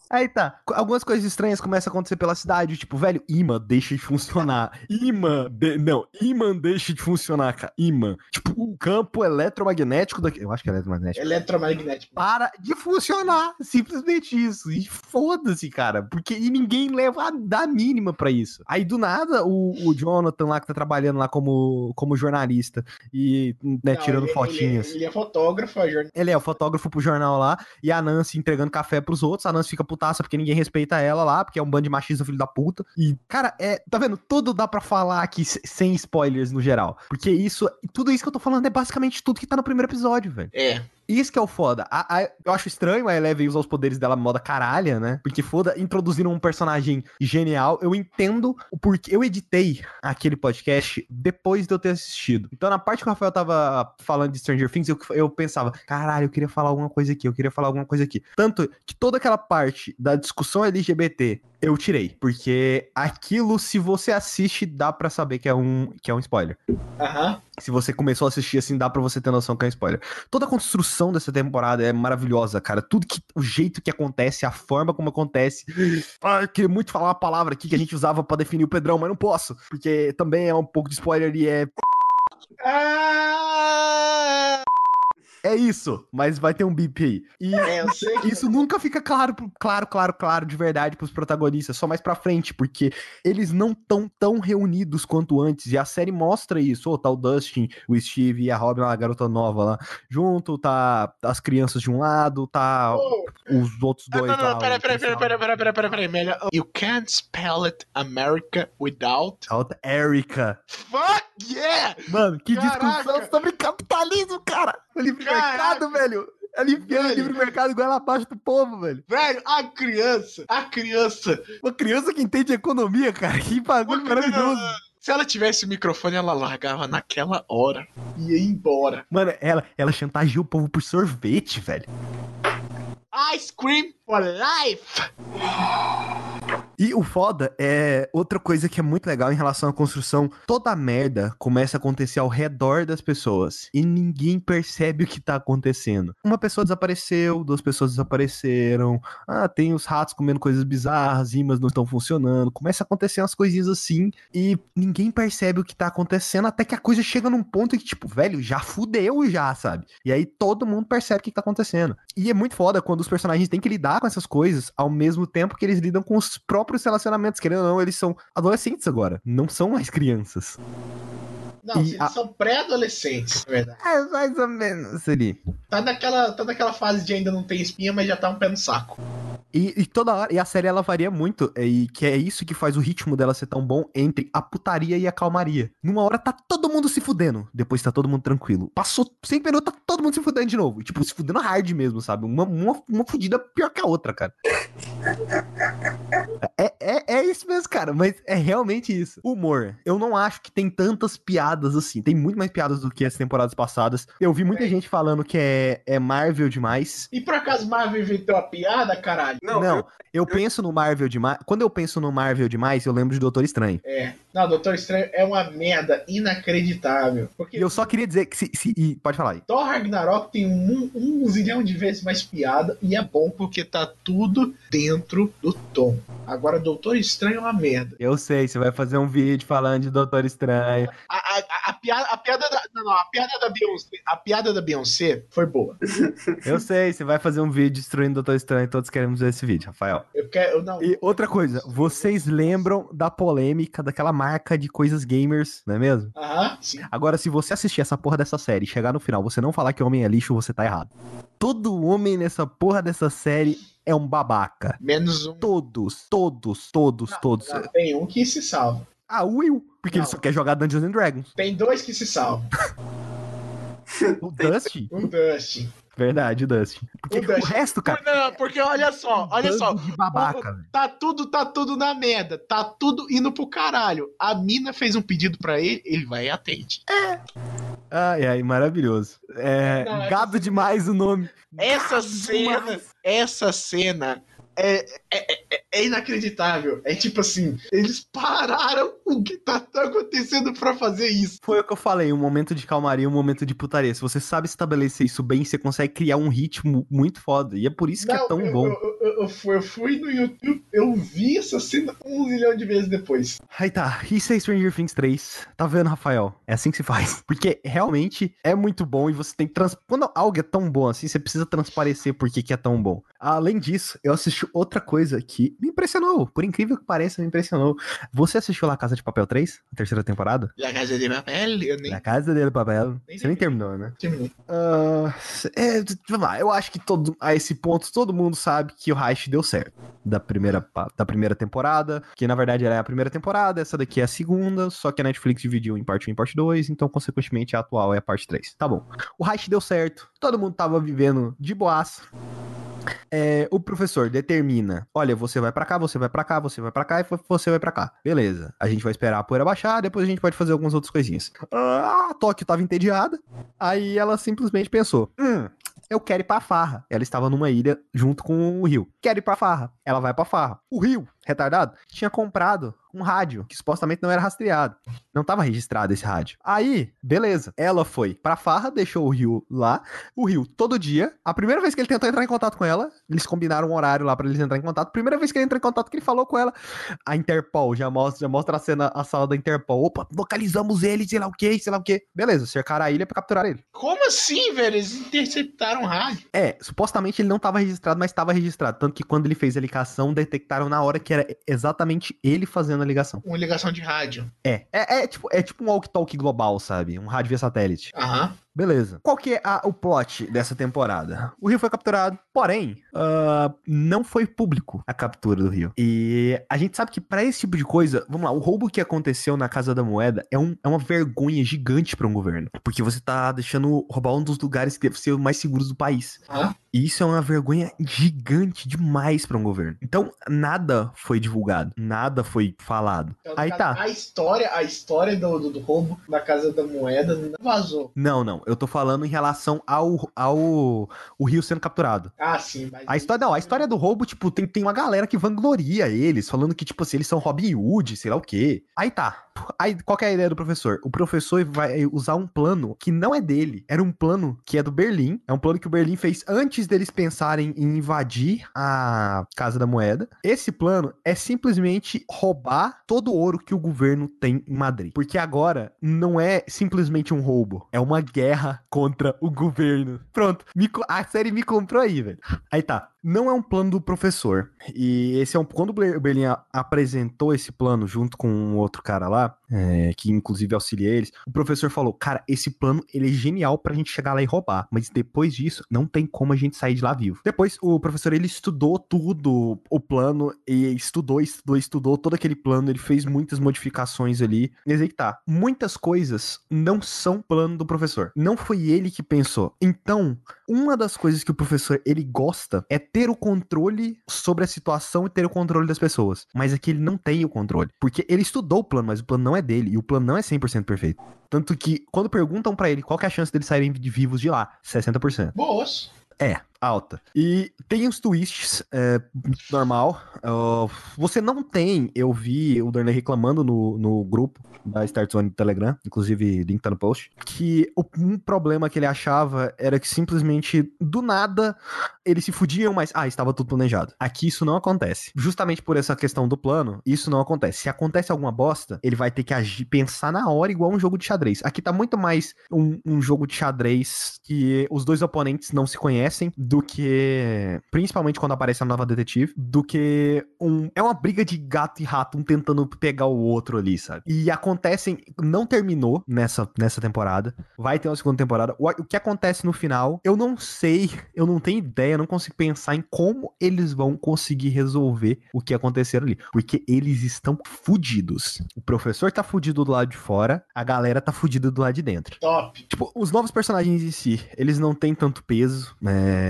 Aí tá. Algumas coisas estranhas começam a acontecer pela cidade. Tipo, velho, imã deixa de funcionar. Imã. de- Não, imã deixa de funcionar, cara. Imã. Tipo, o campo eletromagnético daqui. Eu acho que é eletromagnético. Eletromagnético. Para de funcionar. Simplesmente isso. E foda-se, cara. Porque e ninguém leva a da mínima pra isso. Aí do nada, o, o Jonathan lá que tá trabalhando lá como, como jornalista e né, Não, tirando ele- fotinhas. Ele, ele é fotógrafo, a jornalista. Ele é o fotógrafo pro jornal lá, e a Nancy entregando café pros outros. A Nancy fica putaça porque ninguém respeita ela lá, porque é um bando de machista, filho da puta. E, cara, é. Tá vendo? Tudo dá pra falar aqui se- sem spoilers no geral. Porque isso. Tudo isso que eu tô falando é basicamente tudo que tá no primeiro episódio, velho. É. Isso que é o foda. A- a- eu acho estranho a Eleven usar os poderes dela moda caralha, né? Porque foda, introduzindo um personagem genial. Eu entendo o porquê. Eu editei aquele podcast depois de eu ter assistido. Então, na parte que o Rafael tava falando de Stranger Things, eu, eu pensava, caralho, eu queria falar alguma coisa aqui, eu queria falar alguma coisa aqui. Tanto que toda aquela parte da discussão LGBT eu tirei. Porque aquilo, se você assiste, dá pra saber que é um, que é um spoiler. Aham. Se você começou a assistir assim, dá pra você ter noção que é um spoiler. Toda a construção dessa temporada é maravilhosa, cara. Tudo que. O jeito que acontece, a forma como acontece. Ah, eu queria muito falar uma palavra aqui que a gente usava pra definir o Pedrão, mas não posso. Porque também é um pouco de spoiler e é. Ah! É isso, mas vai ter um bip aí. E É, eu sei que. isso nunca fica claro, claro, claro, claro, de verdade pros protagonistas, só mais pra frente, porque eles não tão tão reunidos quanto antes, e a série mostra isso, ô, tá o Dustin, o Steve e a Robin, a garota nova lá, junto, tá as crianças de um lado, tá Oh, os outros dois não, não, não, pera, o pera, pera, policial. pera, pera, pera, pera, pera, melhor. You can't spell it America without. A outra, Erika. Fuck yeah! Mano, que Caraca. discussão sobre capitalismo, cara! Caraca. Mercado, velho! Aliviando o Velho. livre mercado igual abaixo do povo, velho. Velho, a criança, a criança. Uma criança que entende economia, cara, que bagulho maravilhoso. Se ela tivesse o microfone, ela largava naquela hora e ia embora. Mano, ela, ela chantageou o povo por sorvete, velho. Ice cream for life! E o foda é outra coisa que é muito legal em relação à construção. Toda a merda começa a acontecer ao redor das pessoas. E ninguém percebe o que tá acontecendo. Uma pessoa desapareceu, duas pessoas desapareceram. Ah, tem os ratos comendo coisas bizarras, imãs não estão funcionando. Começa a acontecer umas coisinhas assim. E ninguém percebe o que tá acontecendo até que a coisa chega num ponto que, tipo, velho, já fudeu já, sabe? E aí todo mundo percebe o que tá acontecendo. E é muito foda quando os personagens têm que lidar com essas coisas ao mesmo tempo que eles lidam com os próprios relacionamentos. Querendo ou não, eles são adolescentes agora, não são mais crianças. Não, eles a- são pré-adolescentes, na verdade. É mais ou menos ali. Tá naquela, tá naquela fase de ainda não tem espinha, mas já tá um pé no saco. E, e toda hora, e a série ela varia muito, é, e que é isso que faz o ritmo dela ser tão bom entre a putaria e a calmaria. Numa hora tá todo mundo se fudendo, depois tá todo mundo tranquilo. Passou 5 minutos, tá todo mundo se fudendo de novo. Tipo, se fudendo hard mesmo, sabe? Uma, uma, uma fudida pior que a outra, cara. É, é, é isso mesmo, cara, mas é realmente isso. Humor. Eu não acho que tem tantas piadas assim. Tem muito mais piadas do que as temporadas passadas. Eu vi muita É. gente falando que é, é Marvel demais. E por acaso Marvel inventou a piada, caralho? Não, Não, eu- eu, penso no Marvel demais. Quando eu penso no Marvel demais, eu lembro de Doutor Estranho. É. Não, Doutor Estranho é uma merda inacreditável. Porque eu só queria dizer que se. se- e pode falar aí. Thor Ragnarok tem um, um zilhão de vezes mais piada e é bom porque tá tudo dentro do tom. Agora, Doutor Estranho é uma merda. Eu sei, você vai fazer um vídeo falando de Doutor Estranho. A, a, a, piada, a piada da. Não, não, a piada da Beyoncé. A piada da Beyoncé foi boa. Eu sei, você vai fazer um vídeo destruindo Doutor Estranho. Todos queremos ver esse vídeo, Rafael. Eu quero. eu Não, E outra coisa, vocês lembram da polêmica daquela marca de coisas gamers, não é mesmo? Aham, sim. Agora, se você assistir essa porra dessa série e chegar no final, você não falar que homem é lixo, você tá errado. Todo homem nessa porra dessa série é um babaca. Menos um. Todos, todos, todos, todos. Não, tem um que se salva. Ah, o Will, porque ele Não. só quer jogar Dungeons and Dragons. Tem dois que se salvam. O Dusty? Um Dustin. Verdade, o Dusty. Porque O o, resto, cara, Não, porque olha só, olha só. babaca, velho. Tá tudo, tá tudo na merda. Tá tudo indo pro caralho. A mina fez um pedido pra ele, ele vai e atende. Ai, ai, maravilhoso. É, Não, é gado demais o nome. Essa cena, essa cena é, é, é- é inacreditável. É tipo assim, eles pararam o que tá acontecendo pra fazer isso. Foi o que eu falei, um momento de calmaria, um momento de putaria. Se você sabe estabelecer isso bem, você consegue criar um ritmo muito foda. E é por isso que é tão eu, bom. Eu, eu- eu fui, eu fui no YouTube, eu vi essa cena um milhão de vezes depois. Aí tá, isso é Stranger Things 3. Tá vendo, Rafael? É assim que se faz. Porque realmente é muito bom e você tem que trans... Quando algo é tão bom assim, você precisa transparecer por que que é tão bom. Além disso, eu assisti outra coisa que me impressionou. Por incrível que pareça, me impressionou. Você assistiu La Casa de Papel 3? A terceira temporada? La Casa de Papel, eu nem La Casa de Papel. Nem Você nem terminou, né? terminei. Ah, é, vamos lá, eu acho que todo, a esse ponto todo mundo sabe que o Reich deu certo. Da primeira, da primeira temporada, que na verdade era a primeira temporada, essa daqui é a segunda, só que a Netflix dividiu em parte 1 e parte 2, então consequentemente a atual é a parte 3. Tá bom. O Reich deu certo, todo mundo tava vivendo de boaça. É, o professor determina: olha, você vai pra cá, você vai pra cá, você vai pra cá e você vai pra cá. Beleza. A gente vai esperar a poeira baixar, depois a gente pode fazer algumas outras coisinhas. Ah, a Tóquio tava entediada. Aí ela simplesmente pensou: hum, eu quero ir pra farra. Ela estava numa ilha junto com o Rio. Quero ir pra farra. Ela vai pra farra. O Rio, retardado, tinha comprado um rádio que supostamente não era rastreado. Não tava registrado esse rádio. Aí, beleza. Ela foi pra farra, deixou o Rio lá. O Rio, todo dia, a primeira vez que ele tentou entrar em contato com ela, eles combinaram um horário lá pra eles entrar em contato. Primeira vez que ele entrou em contato, que ele falou com ela, a Interpol já mostra, já mostra a cena, a sala da Interpol. Opa, localizamos ele, sei lá o que, sei lá o que. Beleza, cercaram a ilha pra capturar ele. Como assim, velho? Eles interceptaram o rádio. É, supostamente ele não estava registrado, mas estava registrado. Tanto que quando ele fez a ligação, detectaram na hora que era exatamente ele fazendo a ligação. Uma ligação de rádio. É, é, é tipo, é tipo um walkie-talkie global, sabe? Um rádio via satélite. Aham. Beleza. Qual que é a- o plot dessa temporada? O Rio foi capturado, porém, ah, não foi público a captura do Rio. E a gente sabe que pra esse tipo de coisa, vamos lá, o roubo que aconteceu na Casa da Moeda é, um- é uma vergonha gigante pra um governo. Porque você tá deixando roubar um dos lugares que deve ser mais seguros do país. Aham. E isso é uma vergonha gigante demais pra um governo. Então, nada foi divulgado, nada foi falado. Então, Aí tá. A história, a história do, do, do roubo na Casa da Moeda não vazou. Não, não, eu tô falando em relação ao, ao o Rio sendo capturado. Ah, sim, mas. A história, não, a história do roubo, tipo, tem, tem uma galera que vangloria eles, falando que, tipo assim, eles são Robin Hood, sei lá o quê. Aí tá. Aí, qual que é a ideia do professor? O professor vai usar um plano que não é dele. Era um plano que é do Berlim. É um plano que o Berlim fez antes deles pensarem em invadir a Casa da Moeda. Esse plano é simplesmente roubar todo o ouro que o governo tem em Madrid. Porque agora não é simplesmente um roubo, é uma guerra contra o governo. Pronto, me a série me comprou aí, velho. Aí tá. Não é um plano do professor. E esse é um. Quando o Ber- Berlim apresentou esse plano junto com um outro cara lá, é, que inclusive auxilia eles, o professor falou: Cara, esse plano ele é genial pra gente chegar lá e roubar. Mas depois disso, não tem como a gente sair de lá vivo. Depois, o professor ele estudou tudo, o plano, e estudou, estudou, estudou todo aquele plano. Ele fez muitas modificações ali. Mas aí tá. Muitas coisas não são plano do professor. Não foi ele que pensou. Então, uma das coisas que o professor ele gosta é ter o controle sobre a situação e ter o controle das pessoas. Mas aqui ele não tem o controle. Porque ele estudou o plano, mas o plano não é dele. E o plano não é 100% perfeito. Tanto que, quando perguntam pra ele qual é a chance deles saírem vivos de lá, 60%. Boas. É, alta. E tem os twists, é, normal. Ó, você não tem, eu vi o Darley reclamando no, no grupo da Start Zone do Telegram, inclusive link tá no post, que o- um problema que ele achava era que simplesmente, do nada, eles se fudiam, mas, ah, estava tudo planejado. Aqui isso não acontece. Justamente por essa questão do plano, isso não acontece. Se acontece alguma bosta, ele vai ter que agir, pensar na hora igual um jogo de xadrez. Aqui tá muito mais um, um jogo de xadrez que os dois oponentes não se conhecem do que, principalmente quando aparece a nova detetive, do que um, é uma briga de gato e rato, um tentando pegar o outro ali, sabe? E acontecem, não terminou nessa, nessa temporada, vai ter uma segunda temporada. O, o que acontece no final, eu não sei, eu não tenho ideia, não consigo pensar em como eles vão conseguir resolver o que aconteceu ali, porque eles estão fudidos. O professor tá fudido do lado de fora, a galera tá fudida do lado de dentro. Top. Tipo, os novos personagens em si, eles não têm tanto peso.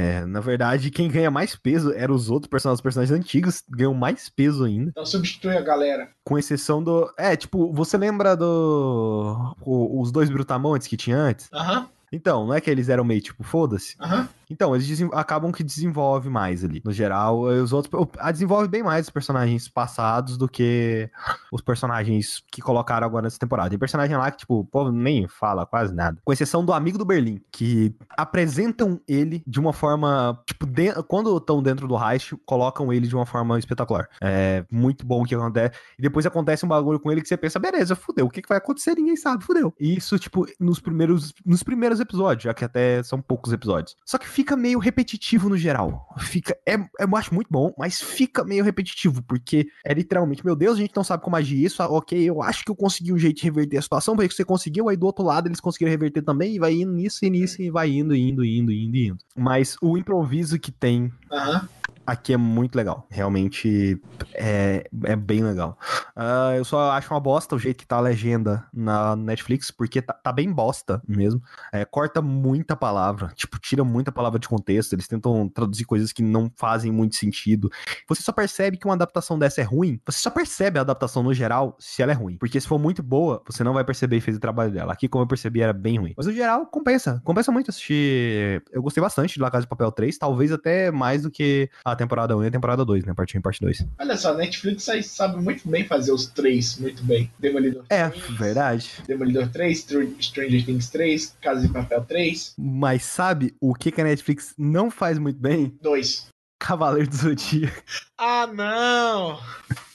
É, na verdade, quem ganha mais peso eram os outros personagens, os personagens antigos ganham mais peso ainda. Então substitui a galera. Com exceção do. É, tipo, você lembra do. o- os dois brutamontes que tinha antes? Aham, Então, não é que eles eram meio tipo, foda-se? aham. Então, eles acabam que desenvolve mais ali. No geral, eh, os outros. A desenvolve bem mais os personagens passados do que os personagens que colocaram agora nessa temporada. Tem personagem lá que, tipo, o povo nem fala quase nada. Com exceção do amigo do Berlim, que apresentam ele de uma forma. Tipo, de- quando estão dentro do heist, colocam ele de uma forma espetacular. É muito bom o que acontece. E depois acontece um bagulho com ele que você pensa, beleza, fudeu. O que, que vai acontecer? Ninguém sabe, fudeu. E isso, tipo, nos primeiros, nos primeiros episódios, já que até são poucos episódios. Só que fica meio repetitivo no geral. Fica. É, eu acho muito bom, mas fica meio repetitivo, porque é literalmente, meu Deus, a gente não sabe como agir isso. ah, Ok, eu acho que eu consegui um jeito de reverter a situação, porque você conseguiu, aí do outro lado eles conseguiram reverter também, e vai indo nisso e nisso, e vai indo, indo, indo, indo, indo. Mas o improviso que tem Aham. Aqui é muito legal. Realmente é, é bem legal. Ah, eu só acho uma bosta o jeito que tá a legenda na Netflix, porque tá, tá bem bosta mesmo. É, corta muita palavra, tipo, tira muita palavra de contexto. Eles tentam traduzir coisas que não fazem muito sentido. Você só percebe que uma adaptação dessa é ruim. Você só percebe a adaptação no geral se ela é ruim. Porque se for muito boa, você não vai perceber e fez o trabalho dela. Aqui, como eu percebi, era bem ruim. Mas no geral, compensa. Compensa muito assistir. Eu gostei bastante de La Casa de Papel 3, talvez até mais do que a temporada 1 e a temporada 2, né? Parte 1 e parte 2. Olha só, a Netflix sabe muito bem fazer os três, muito bem. Demolidor É, 3, verdade. Demolidor 3, Str- Stranger Things 3, Casa de Papel 3, Mas sabe o que, que a Netflix não faz muito bem? 2. Cavaleiro do Zodíaco. Ah, não!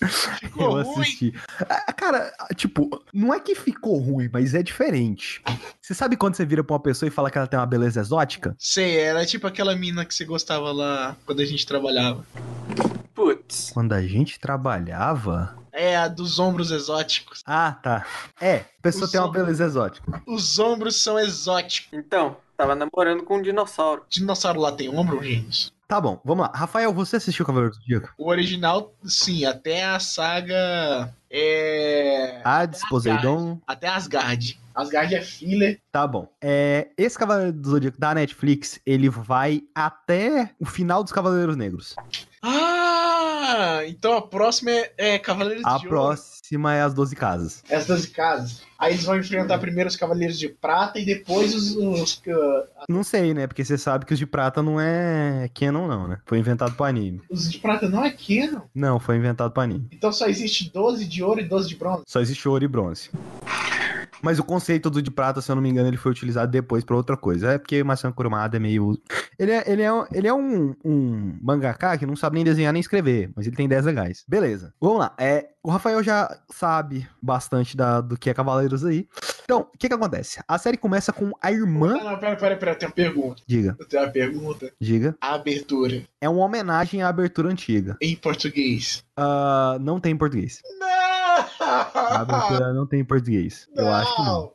Ficou Eu ruim. assisti. Cara, tipo, não é que ficou ruim, mas é diferente. Você sabe quando você vira pra uma pessoa e fala que ela tem uma beleza exótica? Sei, era tipo aquela mina que você gostava lá quando a gente trabalhava. Putz. Quando a gente trabalhava. É, a dos ombros exóticos. Ah, tá. É, a pessoa O tem uma beleza exótica. Os ombros são exóticos. Então, tava namorando com um dinossauro. Dinossauro lá tem ombro, gente? Tá bom, vamos lá. Rafael, você assistiu Cavaleiro do Zodíaco? O original, sim, até a saga. É. Hades, Poseidon. Até Asgard. Asgard é filler. Tá bom. É, esse Cavaleiro do Zodíaco da Netflix, ele vai até o final dos Cavaleiros Negros. Ah! Então a próxima é, é Cavaleiros A de Ouro. próxima é as 12 casas. As 12 casas. Aí eles vão enfrentar primeiro os Cavaleiros de Prata e depois os. os uh, Não sei, né? Porque você sabe que os de prata não é canon, não, né? Foi inventado pro anime. os de Prata não é canon. Não, foi inventado pro anime. Então só existe 12 de ouro e 12 de bronze. Só existe ouro e bronze. Mas o conceito do de prata, se eu não me engano, ele foi utilizado depois pra outra coisa. É porque o Masami Kurumada é meio. Ele é, ele é, um- ele é um, um mangaka que não sabe nem desenhar nem escrever, mas ele tem ideias legais. Beleza. Vamos lá. É, o Rafael já sabe bastante da, do que é Cavaleiros aí. Então, o que que acontece? A série começa com a irmã. Ah, não, pera, pera, pera, eu tenho uma pergunta. Diga, Eu tenho uma pergunta. diga. A abertura É uma homenagem à abertura antiga. em português. Ah, não tem em português. Não! A abertura não tem em português. Eu acho que não.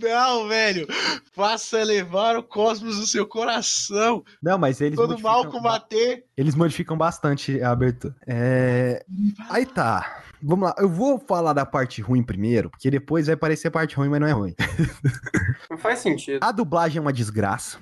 Não, velho. Faça levar o cosmos no seu coração. Não, mas eles Todo mal combater. eles modificam bastante a abertura. É... Aí tá. Vamos lá. Eu vou falar da parte ruim primeiro, porque depois vai parecer parte ruim, mas não é ruim. Não faz sentido. A dublagem é uma desgraça.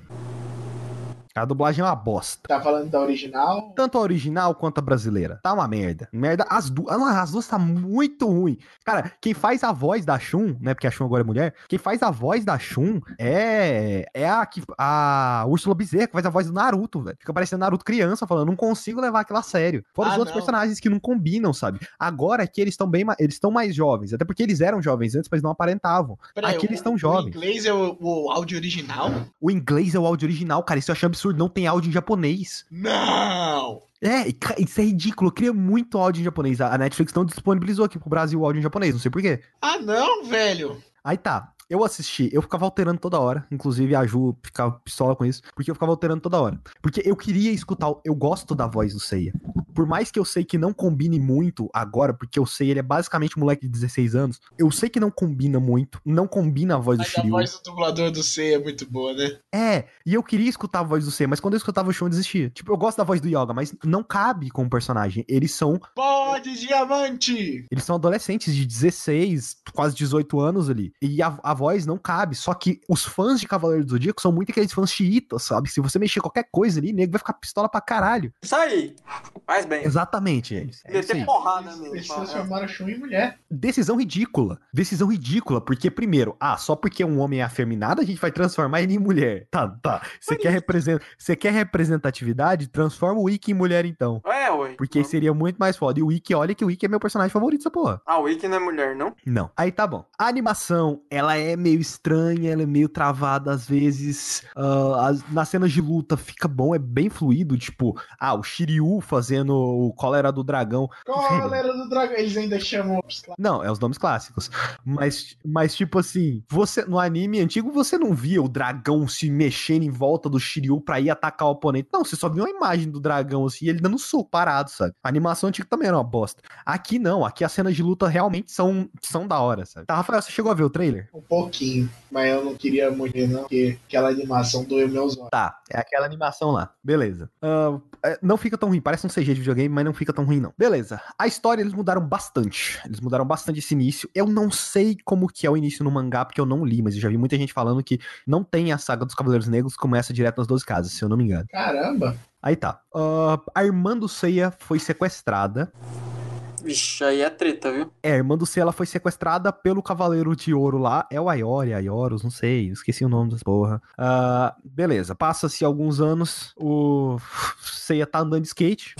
A dublagem é uma bosta. Tá falando da original? Tanto a original quanto a brasileira. Tá uma merda. Merda. As, du ah, as duas tá muito ruim. Cara, quem faz a voz da Shun, né? Porque a Shun agora é mulher. Quem faz a voz da Shun é, é a, que- a Úrsula Bezerra, que faz a voz do Naruto, velho. Fica parecendo Naruto criança falando, não consigo levar aquilo a sério. Fora os Ah, outros não. personagens que não combinam, sabe? Agora que eles estão bem, eles estão mais jovens, até porque eles eram jovens antes, mas não aparentavam. Peraí, Aqui o- eles estão O jovens. inglês é o, o áudio original? O inglês é o áudio original, cara. Isso eu acho absurdo. Não tem áudio em japonês. Não! É, isso é ridículo. Eu queria muito áudio em japonês. A a Netflix não disponibilizou aqui pro Brasil o áudio em japonês. Não sei porquê. Ah, não, velho! Aí tá. Eu assisti, eu ficava alterando toda hora. Inclusive a Ju ficava pistola com isso. Porque eu ficava alterando toda hora. Porque eu queria escutar. Eu gosto da voz do Seiya. Por mais que eu sei que não combine muito agora, porque eu sei, ele é basicamente um moleque de 16 anos. Eu sei que não combina muito. Não combina a voz do Mas a Shiryu. voz do dublador do C é muito boa, né? É, e eu queria escutar a voz do Seiya, mas quando eu escutava o Shun eu desistia. Tipo, eu gosto da voz do Yoga, mas não cabe com o personagem. Eles são Pode, diamante! Eles são adolescentes de 16, quase 18 anos ali. E a, a voz não cabe. Só que os fãs de Cavaleiro do Zodíaco são muito aqueles fãs xiitas, sabe? Se você mexer qualquer coisa ali, nego vai ficar pistola pra caralho. Isso aí. Faz bem. Exatamente, isso. É isso Meter aí. porrada Eles mesmo. transformaram a Shun em mulher. Decisão ridícula. Decisão ridícula, porque, primeiro, ah, só porque um homem é afeminado, a gente vai transformar ele em mulher. Tá, tá. Você quer, represent... Você quer representatividade? Transforma o Ikki em mulher, então. É, ué. Porque seria muito mais foda. E o Ikki, olha que o Ikki é meu personagem favorito dessa porra. Ah, o Ikki não é mulher, não? Não. Aí tá bom. A animação, ela é meio estranha, ela é meio travada às vezes. Ah, as- nas cenas de luta fica bom, é bem fluido. Tipo, ah, o Shiryu fazendo o cólera do dragão. Qual era do dragão? Eles ainda chamam. Não, é os nomes clássicos. Mas, mas tipo assim, você no anime antigo você não via o dragão se mexendo em volta do Shiryu pra ir atacar o oponente. Não, você só viu uma imagem do dragão assim, ele dando soco parado, sabe? A animação antiga também era uma bosta. Aqui não, aqui as cenas de luta realmente são, são da hora, sabe? Tá, Rafael, você chegou a ver o trailer? Um pouquinho, mas eu não queria ver, não, porque aquela animação doeu meus olhos. Tá, é aquela animação lá. Beleza. É, não fica tão ruim, parece um CG de videogame, mas não fica tão ruim, não. Beleza. A história eles mudaram bastante. Eles mudaram bastante esse início. Eu não sei como que é o início no mangá, porque eu não li, mas eu já vi muita gente falando que não tem a saga dos Cavaleiros Negros começa direto nas 12 casas, se eu não me engano. Caramba! Aí tá. Ah, a irmã do Seiya foi sequestrada. Vixe, aí é treta, viu? É, a irmã do Seiya ela foi sequestrada pelo Cavaleiro de Ouro lá. É o Aiori, Aioros, não sei. Esqueci o nome das porra. Ah, beleza, passa-se alguns anos. O Seiya tá andando de skate.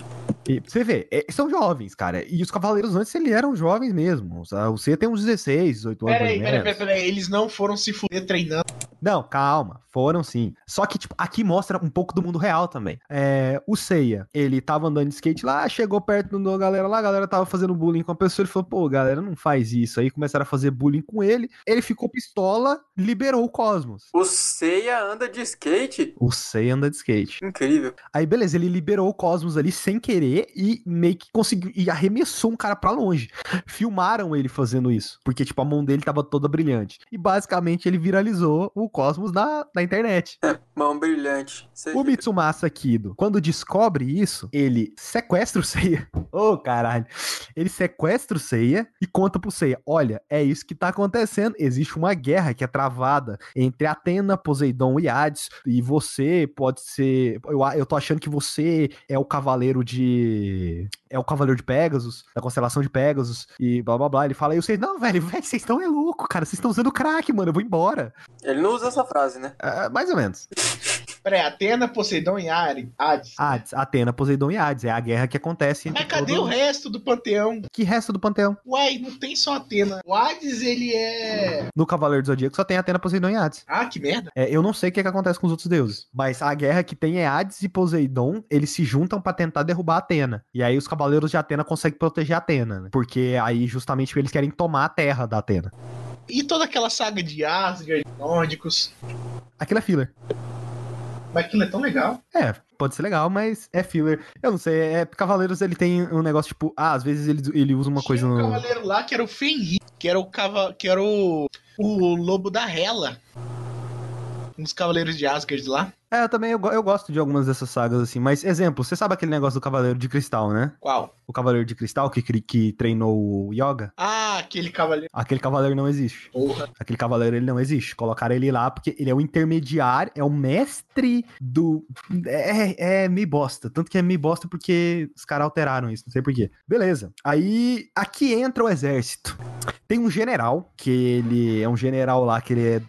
E você vê, é, são jovens, cara. E os Cavaleiros antes eles eram jovens mesmo. O Seiya tem uns 16, 18 anos. Peraí, peraí, peraí. Eles não foram se fuder treinando. Não, calma. Foram sim. Só que, tipo, aqui mostra um pouco do mundo real também. É, o Seiya, ele tava andando de skate lá, chegou perto da galera lá, a galera tava fazendo bullying com a pessoa, ele falou, pô, galera, não faz isso. Aí começaram a fazer bullying com ele, ele ficou pistola, liberou o Cosmos. O Seiya anda de skate? O Seiya anda de skate. Incrível. Aí, beleza, ele liberou o Cosmos ali sem querer e meio que conseguiu, e arremessou um cara pra longe. Filmaram ele fazendo isso, porque, tipo, a mão dele tava toda brilhante. E, basicamente, ele viralizou o Cosmos na, na internet. Mão brilhante. Sei O Mitsumasa Kido, quando descobre isso, ele sequestra o Seiya. Ô, caralho. Ele sequestra o Seiya e conta pro Seiya: olha, é isso que tá acontecendo. Existe uma guerra que é travada entre Atena, Poseidon e Hades. E você pode ser. Eu, eu tô achando que você é o cavaleiro de. É o cavaleiro de Pegasus, da constelação de Pegasus, e blá blá blá. Ele fala, e o Seiya, não, velho, velho, vocês estão é louco, cara. Vocês estão usando crack, mano. Eu vou embora. Ele não usa essa frase, né? Ah, mais ou menos. Peraí, Atena, Poseidon e Hades. Hades, Atena, Poseidon e Hades. É a guerra que acontece entre Mas cadê todo- o resto do panteão? Que resto do panteão? Uai, não tem só Atena. O Hades, ele é. No Cavaleiro do Zodíaco só tem Atena, Poseidon e Hades. Ah, que merda. É, eu não sei o que, que acontece com os outros deuses, mas a guerra que tem é Hades e Poseidon, eles se juntam pra tentar derrubar Atena. E aí os Cavaleiros de Atena conseguem proteger Atena, né? Porque aí justamente eles querem tomar a terra da Atena. E toda aquela saga de Asgard, nórdicos. Aquilo é filler. Mas aquilo é tão legal. É, pode ser legal, mas é filler. Eu não sei, é Cavaleiros ele tem um negócio tipo, ah, às vezes ele, ele usa uma coisa Tinha um no cavaleiro lá que era o Fenrir, que era o cava... que era o o lobo da Hela. uns Cavaleiros de Asgard lá. É, eu também eu, eu gosto de algumas dessas sagas, assim. Mas, exemplo, você sabe aquele negócio do Cavaleiro de Cristal, né? Qual? O Cavaleiro de Cristal que, que treinou o Yoga? Ah, aquele cavaleiro. Aquele cavaleiro não existe. Porra. Aquele cavaleiro, ele não existe. Colocaram ele lá porque ele é o intermediário, é o mestre do... É, é meio bosta. Tanto que é meio bosta porque os caras alteraram isso, não sei porquê. Beleza. Aí, aqui entra o exército. Tem um general, que ele é um general lá, que ele é,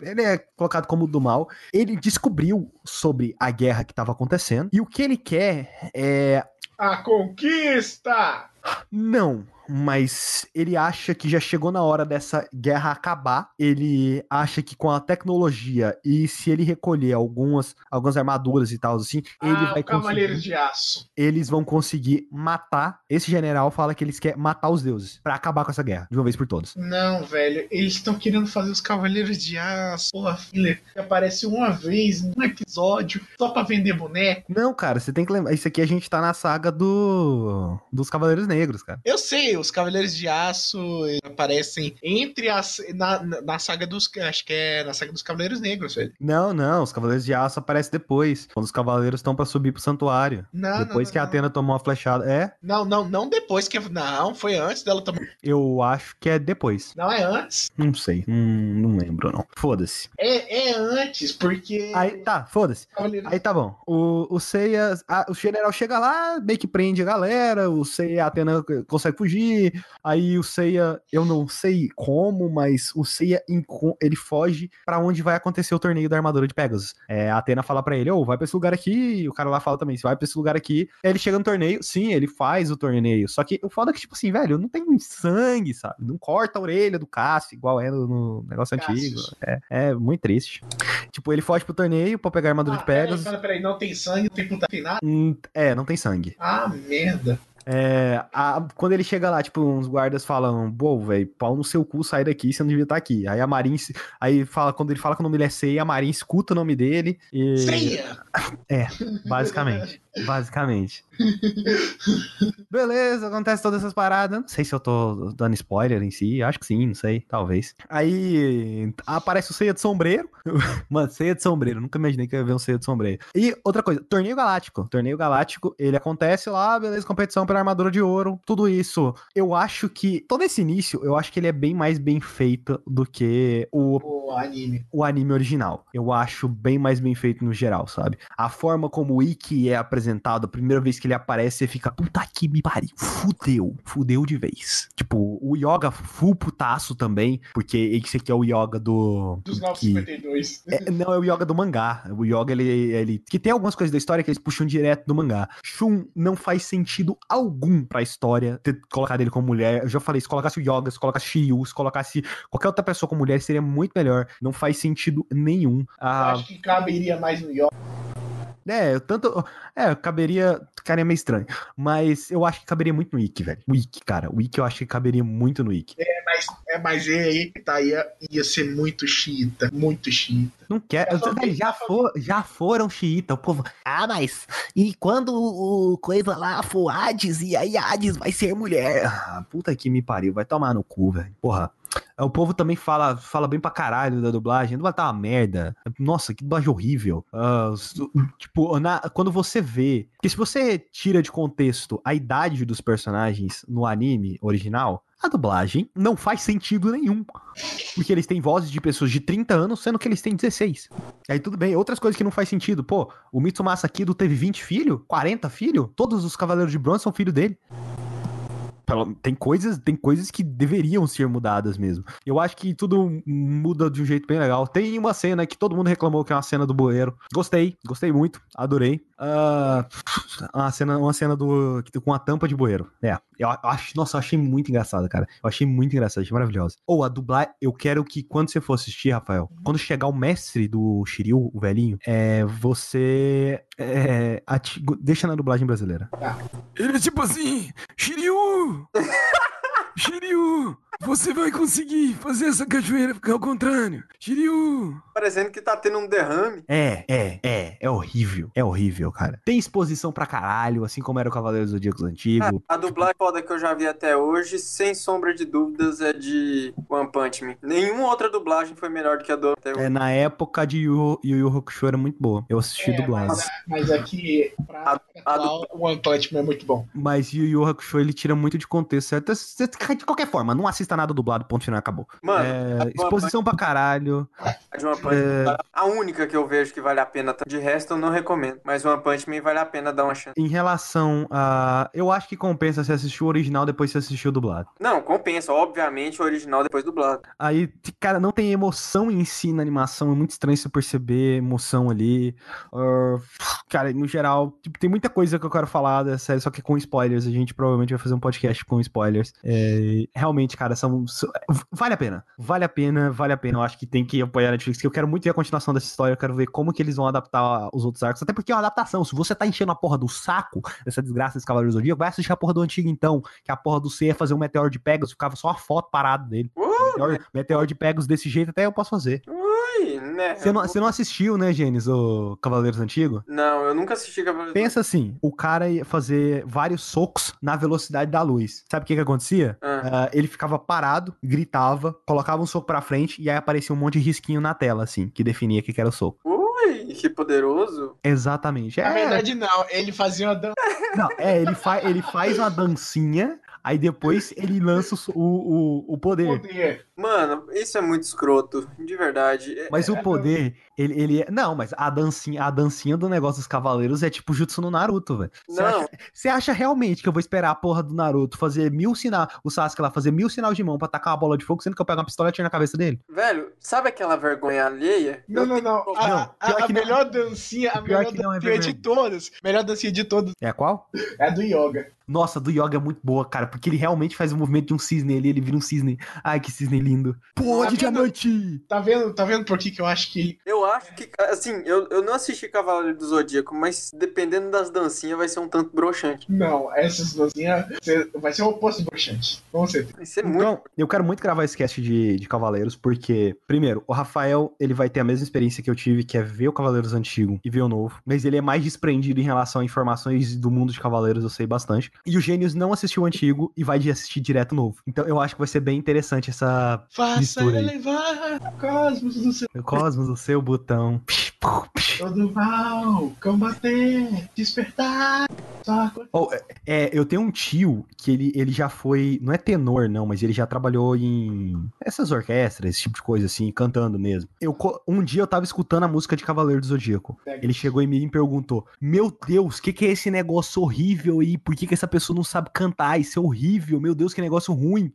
ele é colocado como do mal. Ele descobriu sobre a guerra que estava acontecendo. E o que ele quer é A conquista! não, mas ele acha que já chegou na hora dessa guerra acabar. Ele acha que com a tecnologia e se ele recolher algumas, algumas armaduras e tal assim, ele ah, vai o Cavaleiros de Aço. eles vão conseguir matar. Esse general fala que eles querem matar os deuses pra acabar com essa guerra de uma vez por todas. Não, velho, eles estão querendo fazer os Cavaleiros de Aço. Porra, filler, que aparece uma vez num episódio só pra vender boneco. Não, cara, você tem que lembrar. Isso aqui a gente tá na saga do dos Cavaleiros Negros, cara. Eu sei, os Cavaleiros de Aço aparecem entre as. Na, na, saga dos. Acho que é na saga dos Cavaleiros Negros, velho. Não, não, os Cavaleiros de Aço aparecem depois, quando os Cavaleiros estão pra subir pro santuário. Não, depois não, que a não, Atena tomou uma flechada. É, Não, não, não depois que. Não, foi antes dela tomar. eu acho que é depois. Não é antes. Não sei, hum, não lembro não. Foda-se. É, é antes, porque. Aí tá, foda-se. Cavaleiros- Aí tá bom. O, o Seiya, a- o general chega lá, meio que prende a galera, o Seiya, a Atena consegue fugir, aí o Seiya, eu não sei como, mas o Seiya, ele foge pra onde vai acontecer o torneio da armadura de Pegasus. É, a Atena fala pra ele, ô, vai pra esse lugar aqui, e o cara lá fala também, você vai pra esse lugar aqui. Aí ele chega no torneio, sim, ele faz o torneio, só que o foda é que, tipo assim, velho, não tem sangue, sabe? Não corta a orelha do Cássio, igual é no, no negócio antigo. Cassius. É, é muito triste. Tipo, ele foge pro torneio pra pegar a armadura Ah, de Pegasus. peraí, peraí, não tem sangue, não tem puta. Hum, É, não tem sangue. Ah, merda. É, a- quando ele chega lá, tipo, uns guardas falam, pô, velho, pau no seu cu, sai daqui, você não devia estar aqui. Aí a Marin, aí fala, quando ele fala que o nome dele é Seiya, a Marin escuta o nome dele e... Ceia! Basicamente, basicamente. Beleza, acontece todas essas paradas. Não sei se eu tô dando spoiler em si, acho que sim, não sei, talvez. Aí aparece o Ceia de Sombreiro. Mano, Ceia de Sombreiro, nunca imaginei que eu ia ver um Ceia de Sombreiro. E outra coisa, Torneio Galáctico. Torneio Galáctico, ele acontece lá, beleza, competição pela armadura de ouro, tudo isso. Eu acho que, todo esse início, eu acho que ele é bem mais bem feito do que o O anime. o anime original. Eu acho bem mais bem feito no geral, sabe? A forma como o Ikki é apresentado, a primeira vez que ele aparece, você fica, puta que me pariu, fudeu, fudeu de vez. Tipo, o Yoga full putaço também, porque esse aqui é o Yoga do... Dos que- 952. é, não, é o Yoga do mangá. O Yoga, ele, ele. Que tem algumas coisas da história que eles puxam direto do mangá. Shun não faz sentido algum pra história ter colocado ele como mulher. Eu já falei, se colocasse o Yoga, se colocasse Shiryu, se colocasse qualquer outra pessoa como mulher, seria muito melhor. Não faz sentido nenhum. Eu Ah, acho que caberia mais no Yoga. É, eu tanto. É, caberia. Ficaria meio estranho. Mas eu acho que caberia muito no Ikki, velho. O cara. O eu acho que caberia muito no Ikki. Mas, é, mas é aí que tá, ia, ia ser muito xiita. Muito xiita. Não quer. Já, for, já foram xiita. O povo. Ah, mas. E quando o coisa lá for Hades, e aí Hades vai ser mulher? Ah, puta que me pariu. Vai tomar no cu, velho. Porra. O povo também fala, fala bem pra caralho da dublagem. A dublagem tá uma merda. Nossa, que dublagem horrível. S- tipo, na- quando você vê. Porque se você tira de contexto a idade dos personagens no anime original, a dublagem não faz sentido nenhum. Porque eles têm vozes de pessoas de 30 anos, sendo que eles têm 16. Aí tudo bem. Outras coisas que não faz sentido. Pô, o Mitsumasa Kido teve 20 filhos? 40 filhos? Todos os Cavaleiros de Bronze são filho dele. Tem coisas, tem coisas que deveriam ser mudadas mesmo. Eu acho que tudo muda de um jeito bem legal. Tem uma cena que todo mundo reclamou que é uma cena do bueiro. Gostei, gostei muito, adorei. Ah, uma cena, uma cena do com a tampa de bueiro. É, eu acho, nossa, eu achei muito engraçado, cara. Eu achei muito engraçado, achei maravilhosa. Ou a dublar, eu quero que quando você for assistir, Rafael, quando chegar o mestre do Shiryu, o velhinho, é você é, ati- deixa na dublagem brasileira. Ele é tipo assim, Shiryu! Shiryu! Você vai conseguir fazer essa cachoeira ficar ao contrário! Shiryu! parecendo que tá tendo um derrame. É, é, é. É horrível. É horrível, cara. Tem exposição pra caralho, assim como era o Cavaleiro dos Zodíacos antigo. A dublagem foda que eu já vi até hoje, sem sombra de dúvidas, é de One Punch Man. Nenhuma outra dublagem foi melhor do que a do até hoje. É, na época de Yu Yu Yu Hakusho era muito boa. Eu assisti É, dublado. mas, mas aqui, pra A- a atual, o One Punch Man é muito bom. Mas Yu Yu Hakusho ele tira muito de contexto, De qualquer forma, não assista nada dublado, ponto final, acabou. Mano, É, exposição pra caralho. a de One Punch É. A única que eu vejo que vale a pena. tá? De resto, eu não recomendo. Mas One Punch Man vale a pena dar uma chance. Em relação a. Eu acho que compensa se assistir o original depois se assistir o dublado. Não, compensa. Obviamente, o original depois dublado. Aí, cara, não tem emoção em si na animação. É muito estranho você perceber emoção ali. Ah, cara, no geral, tipo, tem muita coisa que eu quero falar da série, só que com spoilers. A gente provavelmente vai fazer um podcast com spoilers. É, realmente, cara, são, são- Vale a pena. Vale a pena, vale a pena. Eu acho que tem que apoiar a Netflix, que eu quero muito ver a continuação dessa história. Eu quero ver como que eles vão adaptar os outros arcos. Até porque é uma adaptação. Se você tá enchendo a porra do saco dessa desgraça desse Cavaleiro do Zodíaco, vai assistir a porra do antigo então. Que a porra do C ia fazer um meteoro de Pegasus, ficava só a foto parada dele. Uh, Meteor, meteor de Pegasus desse jeito até eu posso fazer. ui, né? Você não, você não assistiu, né, Gênesis, o Cavaleiros Antigo? Não, eu nunca assisti Cavaleiro Pensa assim, o cara ia fazer vários socos na velocidade da luz. Sabe o que que acontecia? Ah. Ah, ele ficava parado, gritava, colocava um soco pra frente e aí aparecia um monte de risquinho na tela, assim, que definia o que que era o soco. Ui, que poderoso. Exatamente. Na É, verdade, não. Ele fazia uma dança. não, é ele, fa ele faz uma dancinha, aí depois ele lança o, o, o, o poder. poder. Mano, isso é muito escroto. De verdade. É- Mas o poder, ele, ele é. Não, mas a dancinha, a dancinha do negócio dos cavaleiros é tipo jutsu no Naruto, velho. Não. acha, você acha realmente que eu vou esperar a porra do Naruto fazer mil sinal, o Sasuke lá fazer mil sinal de mão pra tacar uma bola de fogo, sendo que eu pego uma pistola e atiro na cabeça dele? Velho, sabe aquela vergonha alheia? Não, Eu não, não. A, Não, a- a que não. melhor dancinha, a Pior melhor que não é dancinha de verdade. todas. Melhor dancinha de todas É a qual? é a do Yoga. Nossa, do Yoga é muito boa, cara, porque ele realmente faz o movimento de um cisne ali, ele vira um cisne. Ai, que cisne lindo. Pô, Tá de vendo? diamante! Tá vendo, tá vendo por que, que eu acho que. Eu acho que, assim, eu, eu não assisti Cavaleiro do Zodíaco, mas dependendo das dancinhas vai ser um tanto broxante. Não, essas dancinhas vai ser o oposto broxante. Com certeza. Vai ser muito. Então, eu quero muito gravar esse cast de, de Cavaleiros, porque, primeiro, o Rafael, ele vai ter a mesma experiência que eu tive, que é ver o Cavaleiros antigo e ver o novo, mas ele é mais desprendido em relação a informações do mundo de Cavaleiros, eu sei bastante. E o Gênios não assistiu o antigo e vai assistir direto o novo. Então, eu acho que vai ser bem interessante essa Faça elevar cosmos do seu. Cosmos, o seu botão. Todo mal, combater, despertar. Oh, é, é, eu tenho um tio que ele, ele já foi, não é tenor não, mas ele já trabalhou em essas orquestras, esse tipo de coisa assim, cantando mesmo. Eu, um dia eu tava escutando a música de Cavaleiro do Zodíaco. Ele chegou em mim e me perguntou: Meu Deus, o que, que é esse negócio horrível aí? Por que, que essa pessoa não sabe cantar? Isso é horrível, meu Deus, que negócio ruim.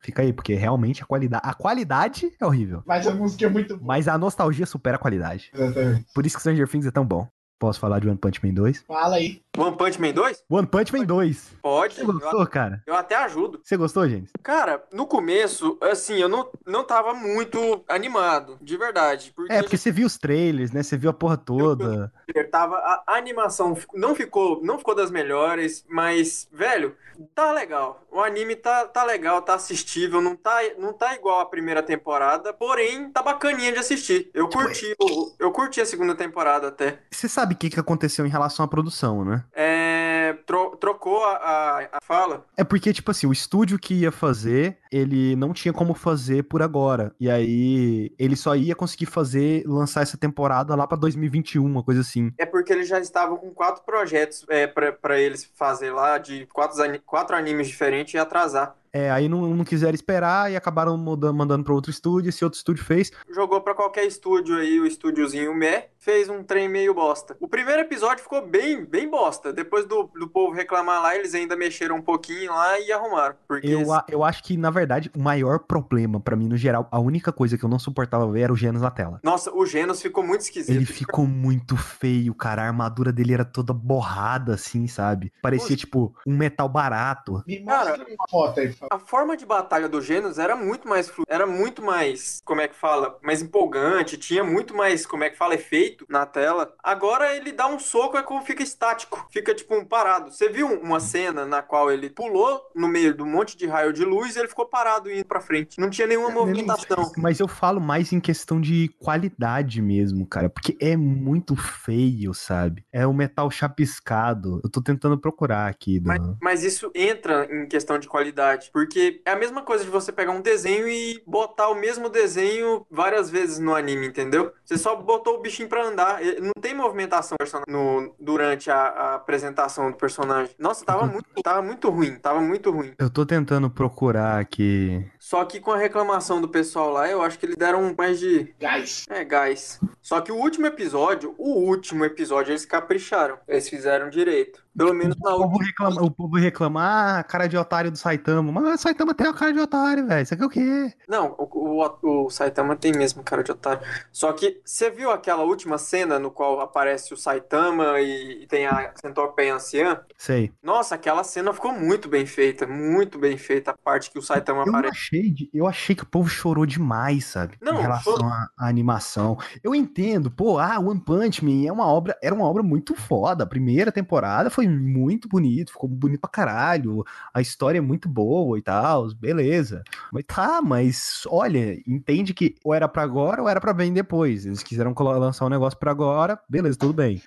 Fica aí, porque realmente a qualidade, a qualidade é horrível. Mas a música é muito boa. Mas a nostalgia supera a qualidade. Exatamente. Por isso que Stranger Things é tão bom. Posso falar de One Punch Man 2? Fala aí. One Punch Man 2? One Punch Man 2. Pode. Você Eu, gostou, cara? eu até ajudo. Você gostou, gente? Cara, no começo, assim, eu não, não tava muito animado, de verdade. Porque, É, porque você viu os trailers, né? Você viu a porra toda. tava, a, animação não ficou, não ficou das melhores, mas, velho, tá legal. O anime tá, tá legal, tá assistível, não tá, não tá igual a primeira temporada, porém, tá bacaninha de assistir. Eu curti, o- eu curti a segunda temporada até. Você sabe o que, que aconteceu em relação à produção, né? É, tro- trocou a, a, a fala. É porque, tipo assim, o estúdio que ia fazer, ele não tinha como fazer por agora. E aí, ele só ia conseguir fazer, lançar essa temporada lá pra 2021, uma coisa assim. É porque eles já estavam com quatro projetos é, pra pra eles fazer lá, de quatro, quatro animes diferentes e atrasar. É, aí não, não quiseram esperar e acabaram mudando, mandando pra outro estúdio. Esse outro estúdio fez. Jogou pra qualquer estúdio aí, o estúdiozinho Meh, fez um trem meio bosta. O primeiro episódio ficou bem, bem bosta. Depois do, do povo reclamar lá, eles ainda mexeram um pouquinho lá e arrumaram. Porque Eu, eu acho que, na verdade, o maior problema pra mim, no geral, a única coisa que eu não suportava ver era o Genos na tela. Nossa, o Genos ficou muito esquisito. Ele ficou muito feio, cara. A armadura dele era toda borrada, assim, sabe? Parecia, Poxa. tipo, um metal barato. Me mostra uma foto aí, por A forma de batalha do Genos era muito mais flu... era muito mais, como é que fala, mais empolgante, tinha muito mais, como é que fala, efeito na tela. Agora ele dá um soco e como fica estático, fica tipo um parado. Você viu uma cena na qual ele pulou no meio do monte de raio de luz e ele ficou parado indo pra frente. Não tinha nenhuma movimentação. Mas eu falo mais em questão de qualidade mesmo, cara. Porque é muito feio, sabe? É o metal chapiscado. Eu tô tentando procurar aqui. Mas, mas isso entra em questão de qualidade, porque é a mesma coisa de você pegar um desenho e botar o mesmo desenho várias vezes no anime, entendeu? Você só botou o bichinho pra andar, não tem movimentação no, durante a, a apresentação do personagem. Nossa, tava muito, tava muito ruim, tava muito ruim. Eu tô tentando procurar aqui. Só que com a reclamação do pessoal lá, eu acho que eles deram mais de Guys, é, gás. Só que o último episódio, o último episódio, eles capricharam. Eles fizeram direito. Pelo menos na O povo última. reclama, o povo reclama, ah, cara de otário do Saitama. Mas o Saitama tem a cara de otário, velho. Isso aqui é o quê? Não, o, o, o Saitama tem mesmo cara de otário. Só que você viu aquela última cena no qual aparece o Saitama e, e tem a Centopeia anciã? Sei. Nossa, aquela cena ficou muito bem feita, muito bem feita a parte que o Saitama Eu aparece. achei, de- eu achei que o povo chorou demais, sabe? Não, em relação à, à animação. Eu entendo, pô, ah, One Punch Man é uma obra, era uma obra muito foda. A primeira temporada foi muito bonito, ficou bonito pra caralho. A história é muito boa e tal, beleza. Mas tá, mas olha, entende que ou era pra agora ou era pra bem depois. Eles quiseram lançar um negócio pra agora, beleza, tudo bem.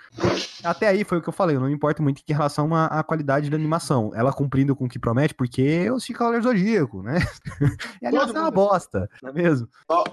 Até aí foi o que eu falei, eu não me importo muito em relação à, à qualidade da animação. Ela cumprindo com o que promete, porque eu assisti Cavaleiro Zodíaco, né? E a animação é uma mundo. bosta, não é mesmo?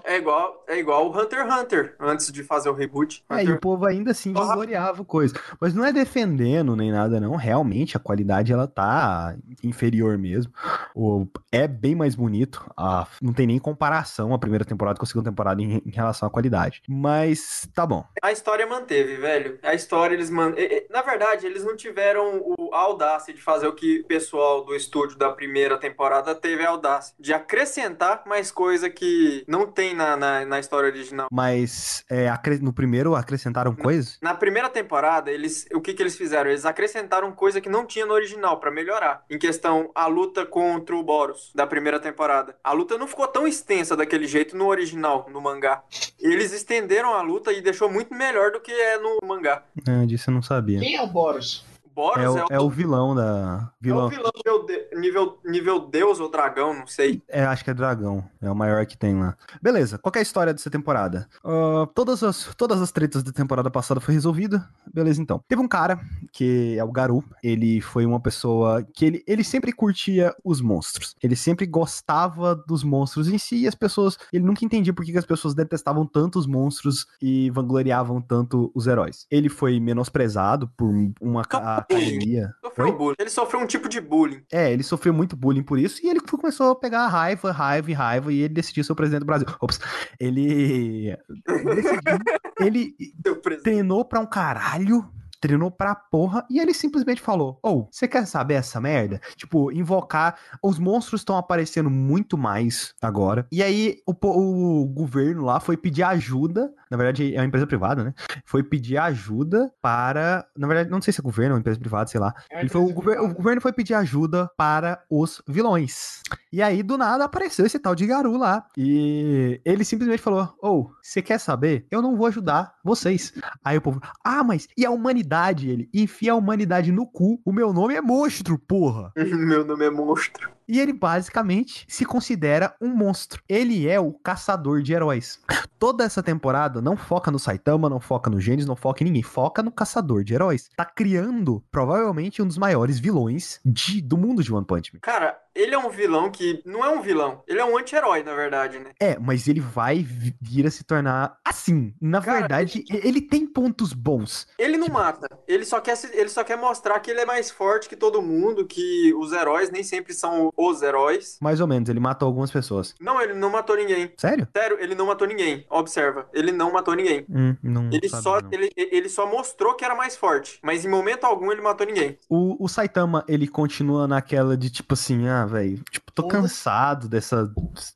É igual, é igual o Hunter x Hunter, antes de fazer o reboot. É, e Hunter- o povo ainda assim vangloriava coisa. Mas não é defendendo nem nada, não. Realmente a qualidade ela tá inferior mesmo. O, é bem mais bonito. A, não tem nem comparação a primeira temporada com a segunda temporada em, em relação à qualidade. Mas tá bom. A história manteve, velho. A história eles man... Na verdade, eles não tiveram o- a audácia de fazer o que o pessoal do estúdio da primeira temporada teve a audácia. De acrescentar mais coisa que não tem na, na, na história original. Mas é, no primeiro acrescentaram coisas? Na primeira temporada, eles, o que, que eles fizeram? Eles acrescentaram coisa que não tinha no original pra melhorar. Em questão, a luta contra o Boros da primeira temporada. A luta não ficou tão extensa daquele jeito no original, no mangá. Eles estenderam a luta e deixou muito melhor do que é no mangá. É, disso eu não sabia. quem é o Boros? Boros É o, é o, é o vilão da. é o Vilão. vilão nível, de- nível, nível Deus ou dragão, não sei. É, acho que é dragão. É o maior que tem lá. Beleza, qual que é a história dessa temporada? Ah, todas, as, todas as tretas da temporada passada foi resolvida. Beleza, então. Teve um cara, que é o Garu. Ele foi uma pessoa que ele, ele sempre curtia os monstros. Ele sempre gostava dos monstros em si e as pessoas. Ele nunca entendia por que, as pessoas detestavam tanto os monstros e vangloriavam tanto os heróis. Ele foi menosprezado por uma ca- academia. Sofreu bullying. Ele sofreu um tipo de bullying. É, ele sofreu muito bullying por isso e ele começou a pegar raiva, raiva e raiva e ele decidiu ser o presidente do Brasil. Ops, ele decidiu, ele Seu presidente. treinou pra um caralho, treinou pra porra e ele simplesmente falou: "Ou, você quer saber essa merda? Tipo, invocar, os monstros estão aparecendo muito mais agora". E aí o, o governo lá foi pedir ajuda, na verdade é uma empresa privada, né? Foi pedir ajuda para, na verdade, não sei se é governo ou empresa privada, sei lá. É Ele foi, o, gover- o governo foi pedir ajuda para os vilões. E aí, do nada, apareceu esse tal de Garu lá. E ele simplesmente falou: Ô, você quer saber? Eu não vou ajudar vocês. Aí o povo, ah, mas e a humanidade? Ele, enfia a humanidade no cu. O meu nome é monstro, porra. Meu nome é monstro. E ele basicamente se considera um monstro. Ele é o caçador de heróis. Toda essa temporada não foca no Saitama, não foca no Gênesis, não foca em ninguém. Foca no caçador de heróis. Tá criando, provavelmente, um dos maiores vilões de- do mundo de One Punch Man. Cara, ele é um vilão que não é um vilão. Ele é um anti-herói, na verdade, né? É, mas ele vai vi- vir a se tornar assim. Na Cara, verdade, e- ele tem pontos bons. Ele não mata. Ele só quer se- ele só quer mostrar que ele é mais forte que todo mundo, que os heróis nem sempre são os heróis. Mais ou menos, ele matou algumas pessoas. Não, ele não matou ninguém. Sério? Sério, ele não matou ninguém. Observa, ele não matou ninguém. Hum, não Ele sabia, só, não. ele, ele só mostrou que era mais forte, mas em momento algum ele matou ninguém. O, o Saitama, ele continua naquela de tipo assim, ah, velho, tipo, tô Foda-se. cansado dessa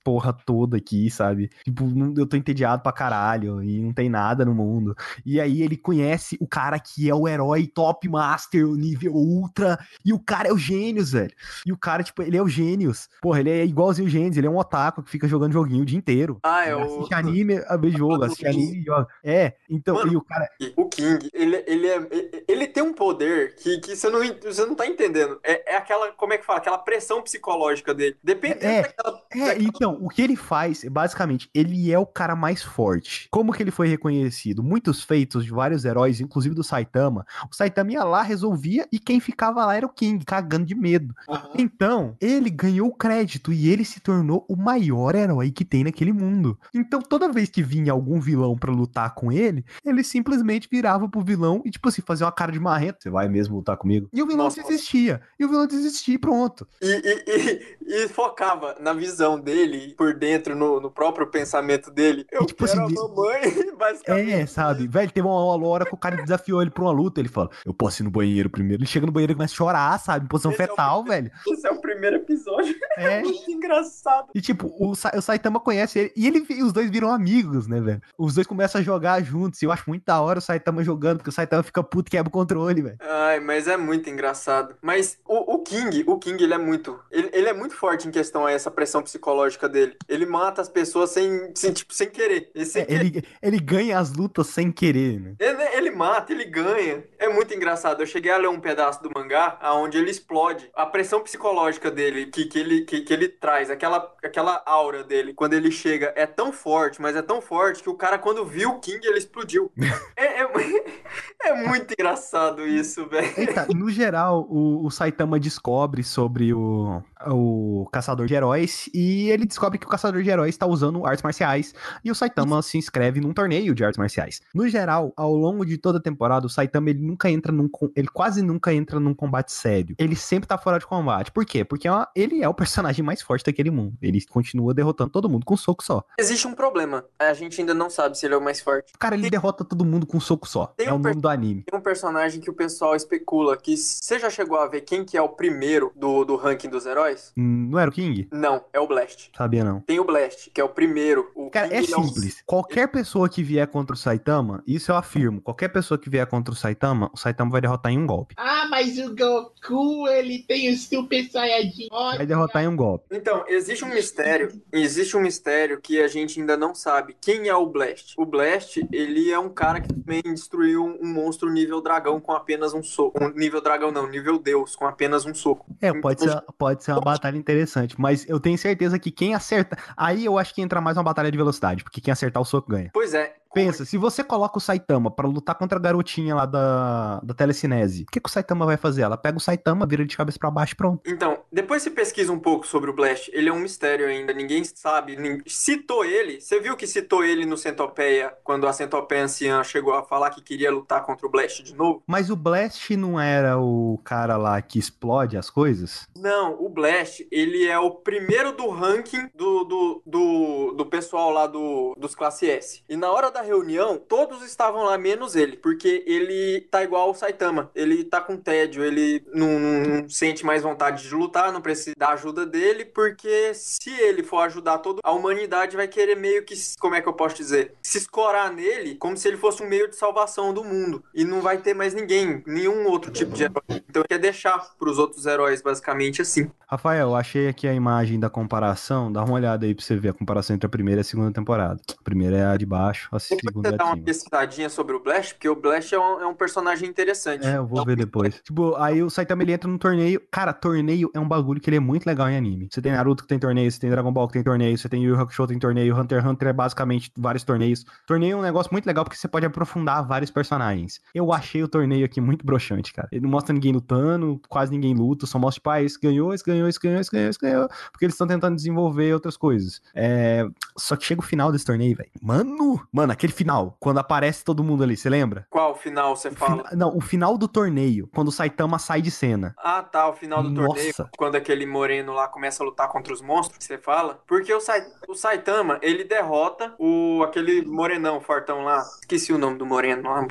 porra toda aqui, sabe? Tipo, eu tô entediado pra caralho e não tem nada no mundo. E aí ele conhece o cara que é o herói top master, nível ultra, e o cara é o Gênios, velho. E o cara, tipo, ele é o Gênios. Porra, ele é igualzinho o Gênios, ele é um otaku que fica jogando joguinho o dia inteiro. Ah, é o. assiste anime, a vez jogo, assiste anime joga. É, então, Mano, e o cara. O King, ele, ele, é, ele tem um poder que, que você, não, você não tá entendendo. É, é aquela, como é que fala? Aquela pressão psicológica dele. Dependendo É, daquela. É, daquela- então, o que ele faz, basicamente, ele é o cara mais forte. Como que ele foi reconhecido? Muitos feitos de vários heróis, inclusive do Saitama, o Saitama ia lá, resolvia, e quem ficava lá era o King, cagando de medo. Aham. Então, ele ganhou o crédito e ele se tornou o maior herói que tem naquele mundo. Então, toda vez que vinha algum vilão pra lutar com ele, ele simplesmente virava pro vilão e, tipo assim, fazia uma cara de marrento. Você vai mesmo lutar comigo? E o vilão Nossa. desistia. E o vilão desistia e pronto. E, e, e, e focava na visão dele, por dentro, no, no próprio pensamento dele. Eu E, tipo quero assim, a mamãe, basicamente. É, sabe? Velho, teve uma hora que o cara desafiou ele pra uma luta. Ele fala: Eu posso ir no banheiro primeiro. Ele chega no banheiro e começa a chorar, sabe? Em posição Esse é o fetal, velho. Esse é o primeiro episódio. É É. muito engraçado. E tipo, o, Sa- o Saitama conhece ele. E ele, e os dois viram amigos, né, velho? Os dois começam a jogar juntos. E eu acho muito da hora o Saitama jogando, porque o Saitama fica puto e quebra o controle, velho. Ai, mas é muito engraçado. Mas o, o King, o King, ele é muito. Ele, ele é muito forte em questão a essa pressão psicológica dele. Ele mata as pessoas sem, sem, tipo, sem querer. Ele, sem É, ele, ele ganha as lutas sem querer, né? Ele, ele mata, ele ganha. É muito engraçado. Eu cheguei a ler um pedaço do mangá onde ele explode. A pressão psicológica dele, que, que, ele, que, que ele traz, aquela, aquela aura dele, quando ele chega, é tão forte, mas é tão forte que o cara, quando viu o King, ele explodiu. é, é, é muito engraçado isso, velho. Eita, no geral, o, o Saitama descobre sobre o, o caçador de heróis e ele descobre que o caçador de heróis está usando artes marciais e o Saitama se inscreve num torneio de artes marciais. No geral, ao longo de toda a temporada, o Saitama ele nunca entra num ele quase nunca entra num combate sério. Ele sempre tá fora de combate. Por quê? Porque é uma- ele é o personagem mais forte daquele mundo. Ele continua derrotando todo mundo com um soco só. Existe um problema. A gente ainda não sabe se ele é o mais forte. Cara, ele derrota todo mundo com um soco só. Tem É um o nome do anime. Tem um personagem que o pessoal especula que você já chegou a ver quem que é o primeiro do, do ranking dos heróis? Hum, Não era o King? Não, é o Blast. Sabia não. Tem o Blast, que é o primeiro. O Cara, King, é um- simples. Qualquer pessoa que vier contra o Saitama, isso eu afirmo. Qualquer pessoa que vier contra o Saitama, o Saitama vai derrotar em um golpe. Ah, mas o Goku, ele tem o Super Saiyajin. Vai derrotar em um golpe. Então, existe um mistério, existe um mistério que a gente ainda não sabe. Quem é o Blast? O Blast, ele é um cara que também destruiu um monstro nível dragão com apenas um soco. Um nível dragão não, nível deus, com apenas um soco. É, pode ser, pode ser uma batalha interessante, mas eu tenho certeza que quem acerta. Aí eu acho que entra mais uma batalha de velocidade, porque quem acertar o soco ganha. Pois é. Pensa, se você coloca o Saitama pra lutar contra a garotinha lá da, da telecinese, o que, que o Saitama vai fazer? Ela pega o Saitama, vira de cabeça pra baixo e pronto. Então, depois você pesquisa um pouco sobre o Blast. Ele é um mistério ainda, ninguém sabe. nin- Citou ele. Você viu que citou ele no Centopeia, quando a Centopeia anciã chegou a falar que queria lutar contra o Blast de novo? Mas o Blast não era o cara lá que explode as coisas? Não, o Blast, ele é o primeiro do ranking do, do, do, do pessoal lá do, dos classe S. E na hora da reunião, todos estavam lá, menos ele. Porque ele tá igual ao Saitama. Ele tá com tédio, ele não, não sente mais vontade de lutar, não precisa da ajuda dele, porque se ele for ajudar toda a humanidade, vai querer meio que, como é que eu posso dizer? Se escorar nele, como se ele fosse um meio de salvação do mundo. E não vai ter mais ninguém, nenhum outro tipo de herói. Então ele quer deixar pros outros heróis, basicamente assim. Rafael, achei aqui a imagem da comparação. Dá uma olhada aí pra você ver a comparação entre a primeira e a segunda temporada. A primeira é a de baixo, a Depois segunda é a de uma cima. pesquisadinha sobre o Blast, porque o Blast é um, é um personagem interessante. É, eu vou ver depois. Tipo, aí o Saitama ele entra no torneio. Cara, torneio é um bagulho que ele é muito legal em anime. Você tem Naruto que tem torneio, você tem Dragon Ball que tem torneio, você tem Yu Yu Hakusho que tem torneio, Hunter x Hunter é basicamente vários torneios. Torneio é um negócio muito legal porque você pode aprofundar vários personagens. Eu achei o torneio aqui muito broxante, cara. Ele não mostra ninguém lutando, quase ninguém luta, só mostra, tipo, ah, esse ganhou, esse ganhou, ganhou, ganhou, esse ganhou. Porque eles estão tentando desenvolver outras coisas. É... Só que chega o final desse torneio, velho. Mano, mano, aquele final, quando aparece todo mundo ali, você lembra? Qual final você fala? fina- Não, o final do torneio, quando o Saitama sai de cena. Ah, tá, o final do Nossa. torneio, quando aquele moreno lá começa a lutar contra os monstros, você fala? Porque o, Sai- o Saitama, ele derrota o aquele morenão fortão lá. Esqueci o nome do moreno lá.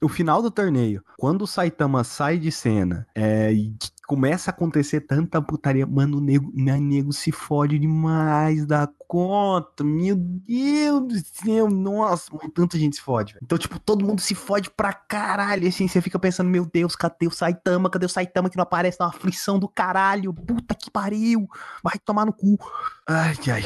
O final do torneio, quando o Saitama sai de cena é, e começa a acontecer tanta putaria, mano, o nego, o nego se fode demais da conta. Meu Deus do céu, nossa, tanta gente se fode. velho. Então, tipo, todo mundo se fode pra caralho. Assim, você fica pensando, meu Deus, cadê o Saitama? Cadê o Saitama que não aparece? Dá uma aflição do caralho. Puta que pariu. Vai tomar no cu. Ai, ai.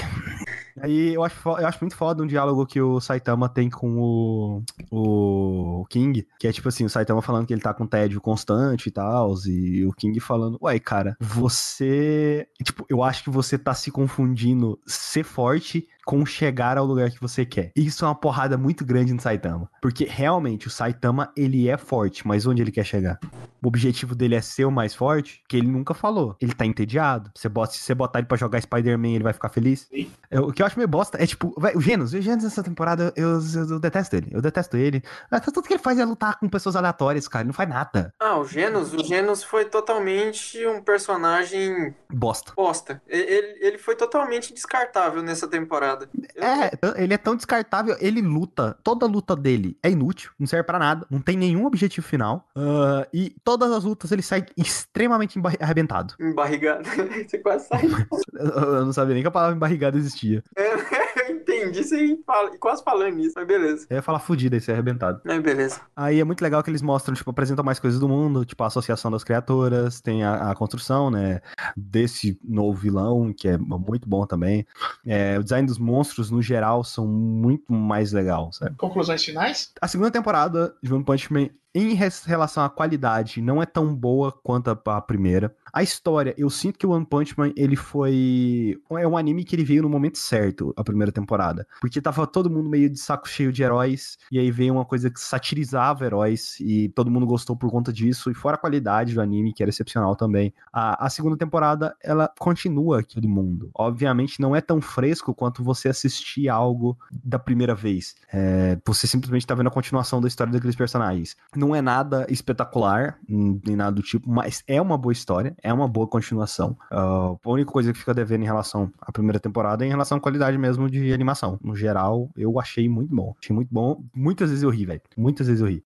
Aí eu acho, eu acho muito foda um diálogo que o Saitama tem com o, o King, que é tipo assim, o Saitama falando que ele tá com tédio constante e tal, e o King falando, uai, cara, você. Tipo, eu acho que você tá se confundindo ser forte com chegar ao lugar que você quer. Isso é uma porrada muito grande no Saitama. Porque realmente o Saitama, ele é forte, mas onde ele quer chegar? O objetivo dele é ser o mais forte, que ele nunca falou. Ele tá entediado. Você bota, se você botar ele pra jogar Spider-Man, ele vai ficar feliz. É, o que eu acho meio bosta é tipo, o Genos, o Genos nessa temporada, eu, eu- eu detesto ele. Eu detesto ele. Ah, Tudo que ele faz é lutar com pessoas aleatórias, cara. Ele não faz nada. Ah, o Genos, o Genos foi totalmente um personagem Bosta. bosta. Ele, ele foi totalmente descartável nessa temporada. Eu- É, ele é tão descartável, ele luta, toda luta dele é inútil, não serve pra nada, não tem nenhum objetivo final, ah, e todas as lutas ele sai extremamente arrebentado. Embarrigado. Você quase saiu. Eu não sabia nem que a palavra embarrigada existia. Entendi você fala- quase falando isso, mas beleza. Eu ia falar fudida e ser arrebentado. Mas beleza. Aí é muito legal que eles mostram, tipo, apresentam mais coisas do mundo, tipo, a associação das criaturas, tem a, a construção, né, desse novo vilão, que é muito bom também. É, o design dos monstros, no geral, são muito mais legal, sabe? Conclusões finais? A segunda temporada de One Punch Man, em relação à qualidade, não é tão boa quanto a, a primeira. A história, eu sinto que o One Punch Man, ele foi... É um anime que ele veio no momento certo, a primeira temporada. Porque tava todo mundo meio de saco cheio de heróis, e aí veio uma coisa que satirizava heróis, e todo mundo gostou por conta disso, e fora a qualidade do anime, que era excepcional também. A, a segunda temporada, ela continua aquele mundo. Obviamente não é tão fresco quanto você assistir algo da primeira vez. É, você simplesmente tá vendo a continuação da história daqueles personagens. Não é nada espetacular, nem nada do tipo, mas é uma boa história, é uma boa continuação. Ah, a única coisa que fica devendo em relação à primeira temporada é em relação à qualidade mesmo de animação. No geral, eu achei muito bom. Achei muito bom. Muitas vezes eu ri, velho. Muitas vezes eu ri.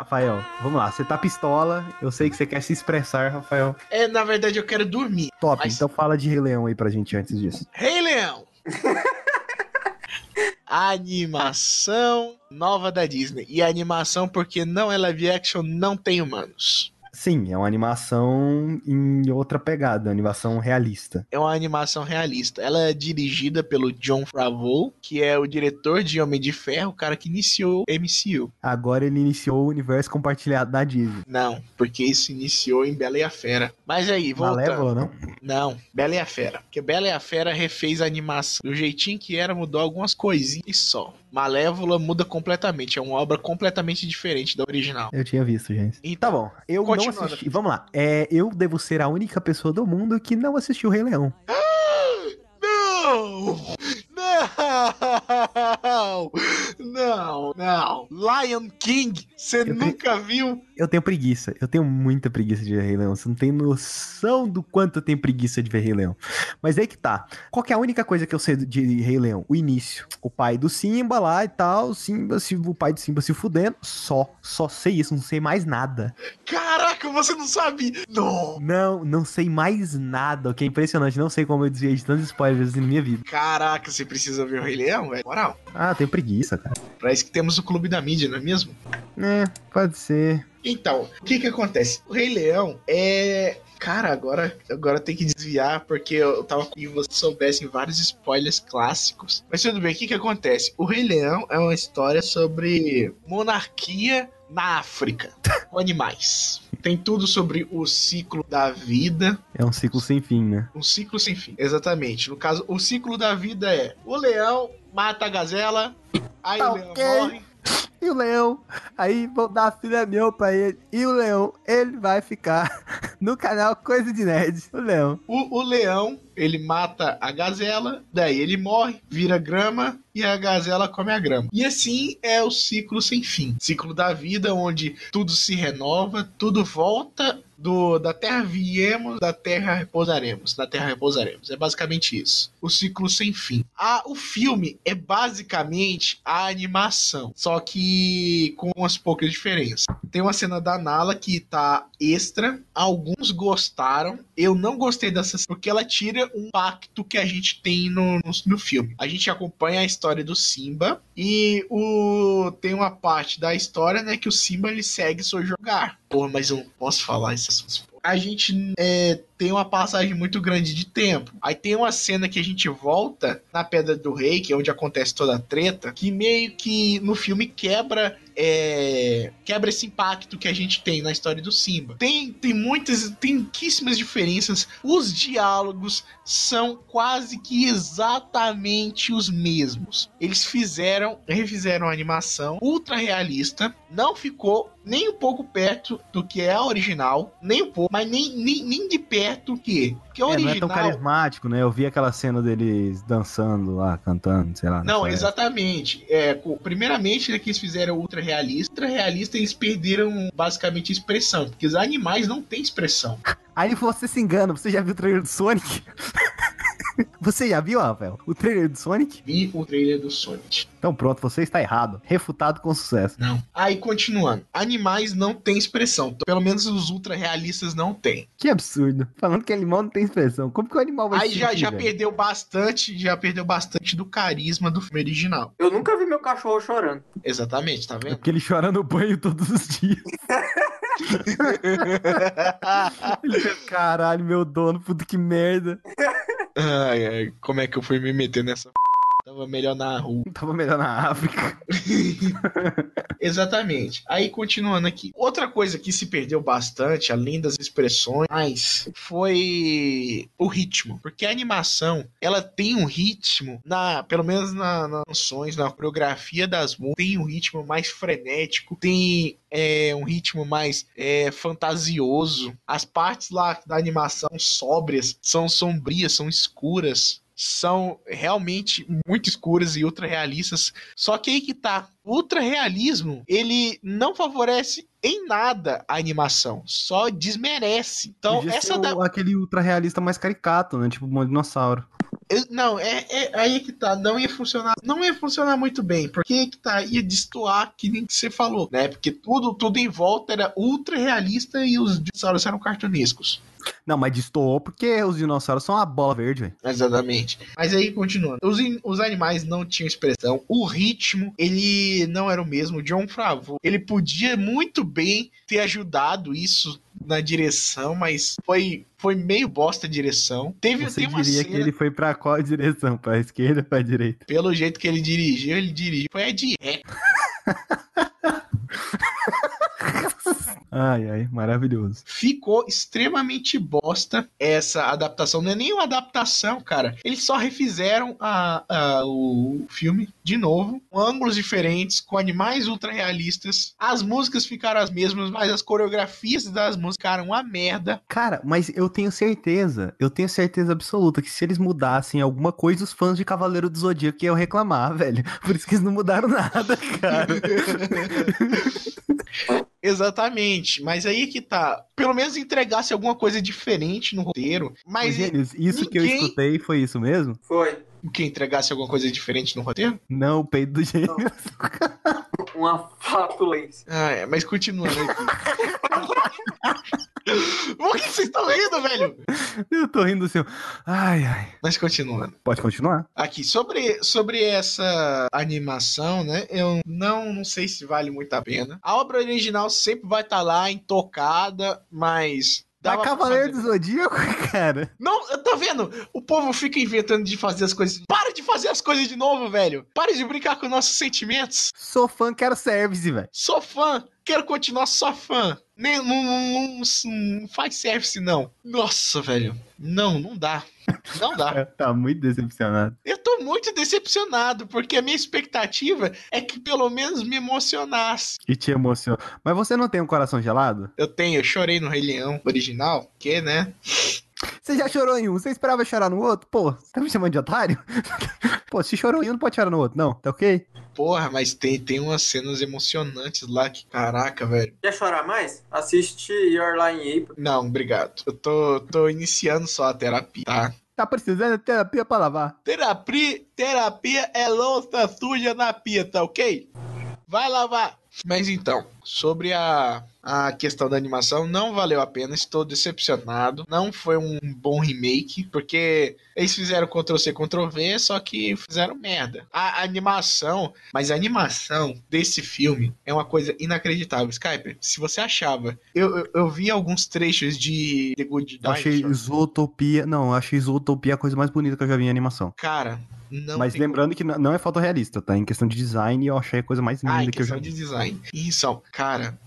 Rafael, vamos lá. Você tá pistola. Eu sei que você quer se expressar, Rafael. É, na verdade, eu quero dormir. Top. Mas- Então fala de Rei Leão aí pra gente antes disso. Rei Leão! animação nova da Disney. E animação, porque não é live action, não tem humanos. Sim, é uma animação em outra pegada, animação realista. É uma animação realista. Ela é dirigida pelo John Favreau, que é o diretor de Homem de Ferro, o cara que iniciou o MCU. Agora ele iniciou o universo compartilhado da Disney. Não, porque isso iniciou em Bela e a Fera. Mas aí, voltando. Malévola, não? Não, Bela e a Fera. Porque Bela e a Fera refez a animação do jeitinho que era, mudou algumas coisinhas e só. Malévola muda completamente, é uma obra completamente diferente da original. Eu tinha visto, gente. Então, Tá bom, eu não assisti. Vamos lá. É, eu devo ser a única pessoa do mundo que não assistiu o Rei Leão. Não! Não! Não, não. Lion King, você nunca viu? Eu tenho preguiça. Eu tenho muita preguiça de ver Rei Leão. Você não tem noção do quanto eu tenho preguiça de ver Rei Leão. Mas aí que tá. Qual que é a única coisa que eu sei de Rei Leão? O início. O pai do Simba lá e tal. Simba, se, o pai do Simba se fudendo. Só. Só sei isso. Não sei mais nada. Caraca, você não sabe? Não! Não, não sei mais nada. O que é impressionante. Não sei como eu desviei de tantos spoilers na minha vida. Caraca, você precisa ver o Rei Leão, velho. Moral. Ah, tenho preguiça, cara. Pra isso que temos o Clube da Mídia, não é mesmo? É, pode ser. Então, o que que acontece? O Rei Leão é. Cara, agora, agora tem que desviar, porque eu tava com que vocês soubessem vários spoilers clássicos. Mas tudo bem, o que que acontece? O Rei Leão é uma história sobre monarquia na África, com animais. Tem tudo sobre o ciclo da vida, É um ciclo sem fim, né? um ciclo sem fim. Exatamente. No caso, o ciclo da vida é: o leão mata a gazela, aí Tá o leão ok. morre. E o leão, aí vou dar filha meu pra ele. E o leão, ele vai ficar No canal Coisa de Nerd. O Leão. O, o leão, ele mata a gazela, daí ele morre, vira grama e a gazela come a grama. E assim é o ciclo sem fim. Ciclo da vida, onde tudo se renova, tudo volta do, da terra viemos, da terra repousaremos. Da terra repousaremos. É basicamente isso. O ciclo sem fim. A, o filme é basicamente a animação, só que com umas poucas diferenças. Tem uma cena da Nala que tá extra. Alguns gostaram. Eu não gostei dessa cena porque ela tira um pacto que a gente tem no, no, no filme. A gente acompanha a história do Simba e o tem uma parte da história, né, que o Simba ele segue seu jogar. Porra, mas eu não posso falar isso. A gente é, tem uma passagem muito grande de tempo. Aí tem uma cena que a gente volta na Pedra do Rei, que é onde acontece toda a treta, que meio que no filme quebra é, quebra esse impacto que a gente tem na história do Simba. Tem, tem muitas, tem pouquíssimas diferenças. Os diálogos são quase que exatamente os mesmos. Eles fizeram, refizeram a animação ultra realista, não ficou nem um pouco perto do que é a original, nem um pouco, mas nem, nem, nem de perto que. Porque a É, não original. é tão carismático, né? Eu vi aquela cena deles dançando lá, cantando, sei lá. Não, exatamente. É, primeiramente, que eles fizeram ultra realista. Ultra realista, eles perderam basicamente expressão, porque os animais não têm expressão. Aí você se engana, você já viu o trailer do Sonic? você já viu, Rafael? O trailer do Sonic? Vi o trailer do Sonic. Então pronto, você está errado. Refutado com sucesso. Não. Aí, continuando. Animais não têm expressão. Pelo menos os ultra realistas não têm. Que absurdo. Falando que animal não tem expressão. Como que o animal vai Aí se já, sentir, já velho? perdeu bastante, já perdeu bastante do carisma do filme original. Eu nunca vi meu cachorro chorando. Exatamente, tá É vendo? porque ele chora no banho todos os dias. Caralho, meu dono, puta que merda. ai, ai, como é que eu fui me meter nessa? Tava melhor na rua. Tava melhor na África. Exatamente. Aí, continuando aqui. Outra coisa que se perdeu bastante, além das expressões, foi o ritmo. Porque a animação, ela tem um ritmo, na, pelo menos na- nas canções, na coreografia das músicas, tem um ritmo mais frenético, tem é, um ritmo mais é, fantasioso. As partes lá da animação sóbrias, são sombrias, são escuras. São realmente muito escuras e ultra realistas. Só que aí que tá. O ultra realismo, ele não favorece em nada a animação, só desmerece. Então, Podia essa da... aquele ultra realista mais caricato, né? Tipo um dinossauro. Eu- Não, é, é aí que tá, não ia funcionar, não ia funcionar muito bem, porque aí que tá, ia destoar que nem que você falou, né? Porque tudo, tudo em volta era ultra realista e os dinossauros eram cartunescos. Não, mas destoou porque os dinossauros são uma bola verde, velho. Exatamente. Mas aí, continuando. Os, os animais não tinham expressão. O ritmo, ele não era o mesmo. John Favreau, ele podia muito bem ter ajudado isso na direção, mas foi, foi meio bosta a direção. Teve Você tem uma diria cena, que ele foi pra qual direção? Pra esquerda ou pra direita? pelo jeito que ele dirigiu, ele dirigiu. Foi a de ré. Ai, ai, maravilhoso. Ficou extremamente bosta essa adaptação. Não é nem uma adaptação, cara. Eles só refizeram a, a- o filme de novo, com ângulos diferentes, com animais ultra realistas. As músicas ficaram as mesmas, mas as coreografias das músicas ficaram uma merda. Cara, mas eu tenho certeza, eu tenho certeza absoluta que se eles mudassem alguma coisa, os fãs de Cavaleiro do Zodíaco iam reclamar, velho. Por isso que eles não mudaram nada, cara. Exatamente, mas aí que tá. Pelo menos entregasse alguma coisa diferente no roteiro. Mas Gênios, isso que eu ninguém- escutei foi isso mesmo? Foi. O que entregasse alguma coisa diferente no roteiro? Não, o peito do gênio. Uma flatulência. Ah, é, mas continuando aqui. Por que vocês estão rindo, velho? Eu tô rindo assim. ó. Ai, ai. Mas continuando. Pode continuar? Aqui, sobre, sobre essa animação, né? Eu não, não sei se vale muito a pena. A obra original sempre vai estar lá, intocada, mas. Dava pra Cavaleiro do Zodíaco, cara. Não, tá vendo? O povo fica inventando de fazer as coisas. Para de fazer as coisas de novo, velho. Para de brincar com nossos sentimentos. Sou fã, quero service, velho. Sou fã, quero continuar só fã. Nem, não, não- não- faz service, não. Nossa, velho. Não, não dá. Não dá. Tá muito decepcionado. Eu tô muito decepcionado, porque a minha expectativa é que pelo menos me emocionasse. E te emocionou. Mas você não tem um coração gelado? Eu tenho, eu chorei no Rei Leão original, que, né? Você já chorou em um, você esperava chorar no outro? Pô, você tá me chamando de otário? Pô, se chorou em um, não pode chorar no outro, não, tá ok? Porra, mas tem, tem umas cenas emocionantes lá que, caraca, velho. Quer chorar mais? Assiste Your Line April. Não, obrigado. Eu tô, tô iniciando só a terapia, tá? Tá precisando de terapia pra lavar. Terapia, terapia é louça suja na pia, tá ok? Vai lavar. Mas então, sobre a, a questão da animação, não valeu a pena, estou decepcionado. Não foi um bom remake, porque eles fizeram Ctrl-C, Ctrl-V, só que fizeram merda. A animação, mas a animação desse filme é uma coisa inacreditável. Skype, se você achava, eu, eu, eu vi alguns trechos de The Good Eu achei Dinosaur. Zootopia. Não, eu achei Zootopia a coisa mais bonita que eu já vi em animação. Cara, não Mas lembrando que n- não é fotorrealista, tá? Em questão de design, eu achei a coisa mais linda Ah, em que eu já questão vi. de design. Isso, cara,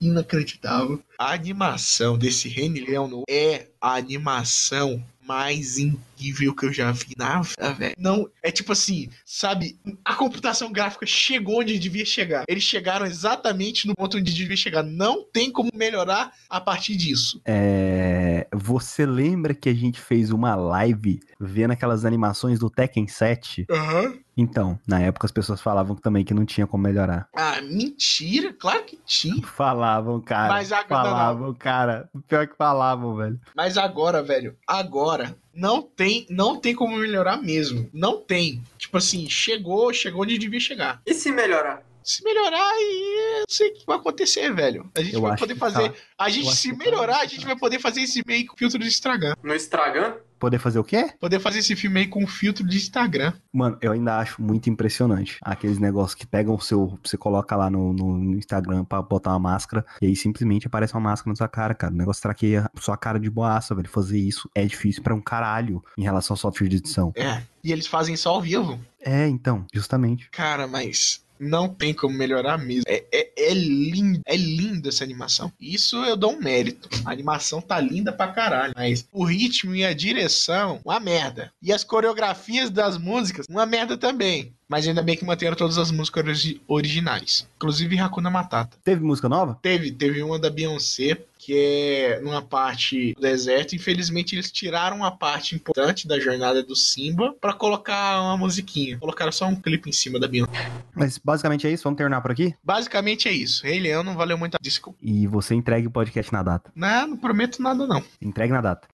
inacreditável. A animação desse Rei Leão é a animação mais incrível que eu já vi na vida, velho. Não, é tipo assim, sabe? A computação gráfica chegou onde devia chegar. Eles chegaram exatamente no ponto onde devia chegar. Não tem como melhorar a partir disso. É, Você lembra que a gente fez uma live vendo aquelas animações do Tekken 7? Aham. Então, na época as pessoas falavam também que não tinha como melhorar. Ah, mentira? Claro que tinha. Falavam, cara. Mas agora- falavam, cara. Pior que falavam, velho. Mas agora, velho, agora não tem, não tem como melhorar mesmo. Não tem. Tipo assim, chegou, chegou onde devia chegar. E se melhorar? Se melhorar, eu não sei o que vai acontecer, velho. A gente Eu vai poder fazer. tá. A gente, se tá melhorar, a muito gente tá. vai poder fazer esse meio com filtro de Instagram. No Instagram? Poder fazer o quê? Poder fazer esse filme aí com filtro de Instagram. Mano, eu ainda acho muito impressionante. Aqueles negócios que pegam o seu. Você coloca lá no, no- no Instagram pra botar uma máscara. E aí simplesmente aparece uma máscara na sua cara, cara. O negócio traqueia sua cara de boaça, velho. Fazer isso é difícil pra um caralho em relação ao software de edição. É. E eles fazem só ao vivo. É, então, justamente. Cara, mas não tem como melhorar mesmo. É, é, é lindo, é linda essa animação. Isso eu dou um mérito. A animação tá linda pra caralho. Mas o ritmo e a direção, uma merda. E as coreografias das músicas, uma merda também. Mas ainda bem que manteram todas as músicas origi- originais. Inclusive Hakuna Matata. Teve música nova? Teve, teve uma da Beyoncé, que é numa parte do deserto. Infelizmente, eles tiraram uma parte importante da jornada do Simba pra colocar uma musiquinha. Colocaram só um clipe em cima da Beyoncé. Mas basicamente é isso. Vamos terminar por aqui? Basicamente é isso. Rei Leão não valeu muito a desculpa. E você entregue o podcast na data. Não, não prometo nada, não. Entregue na data.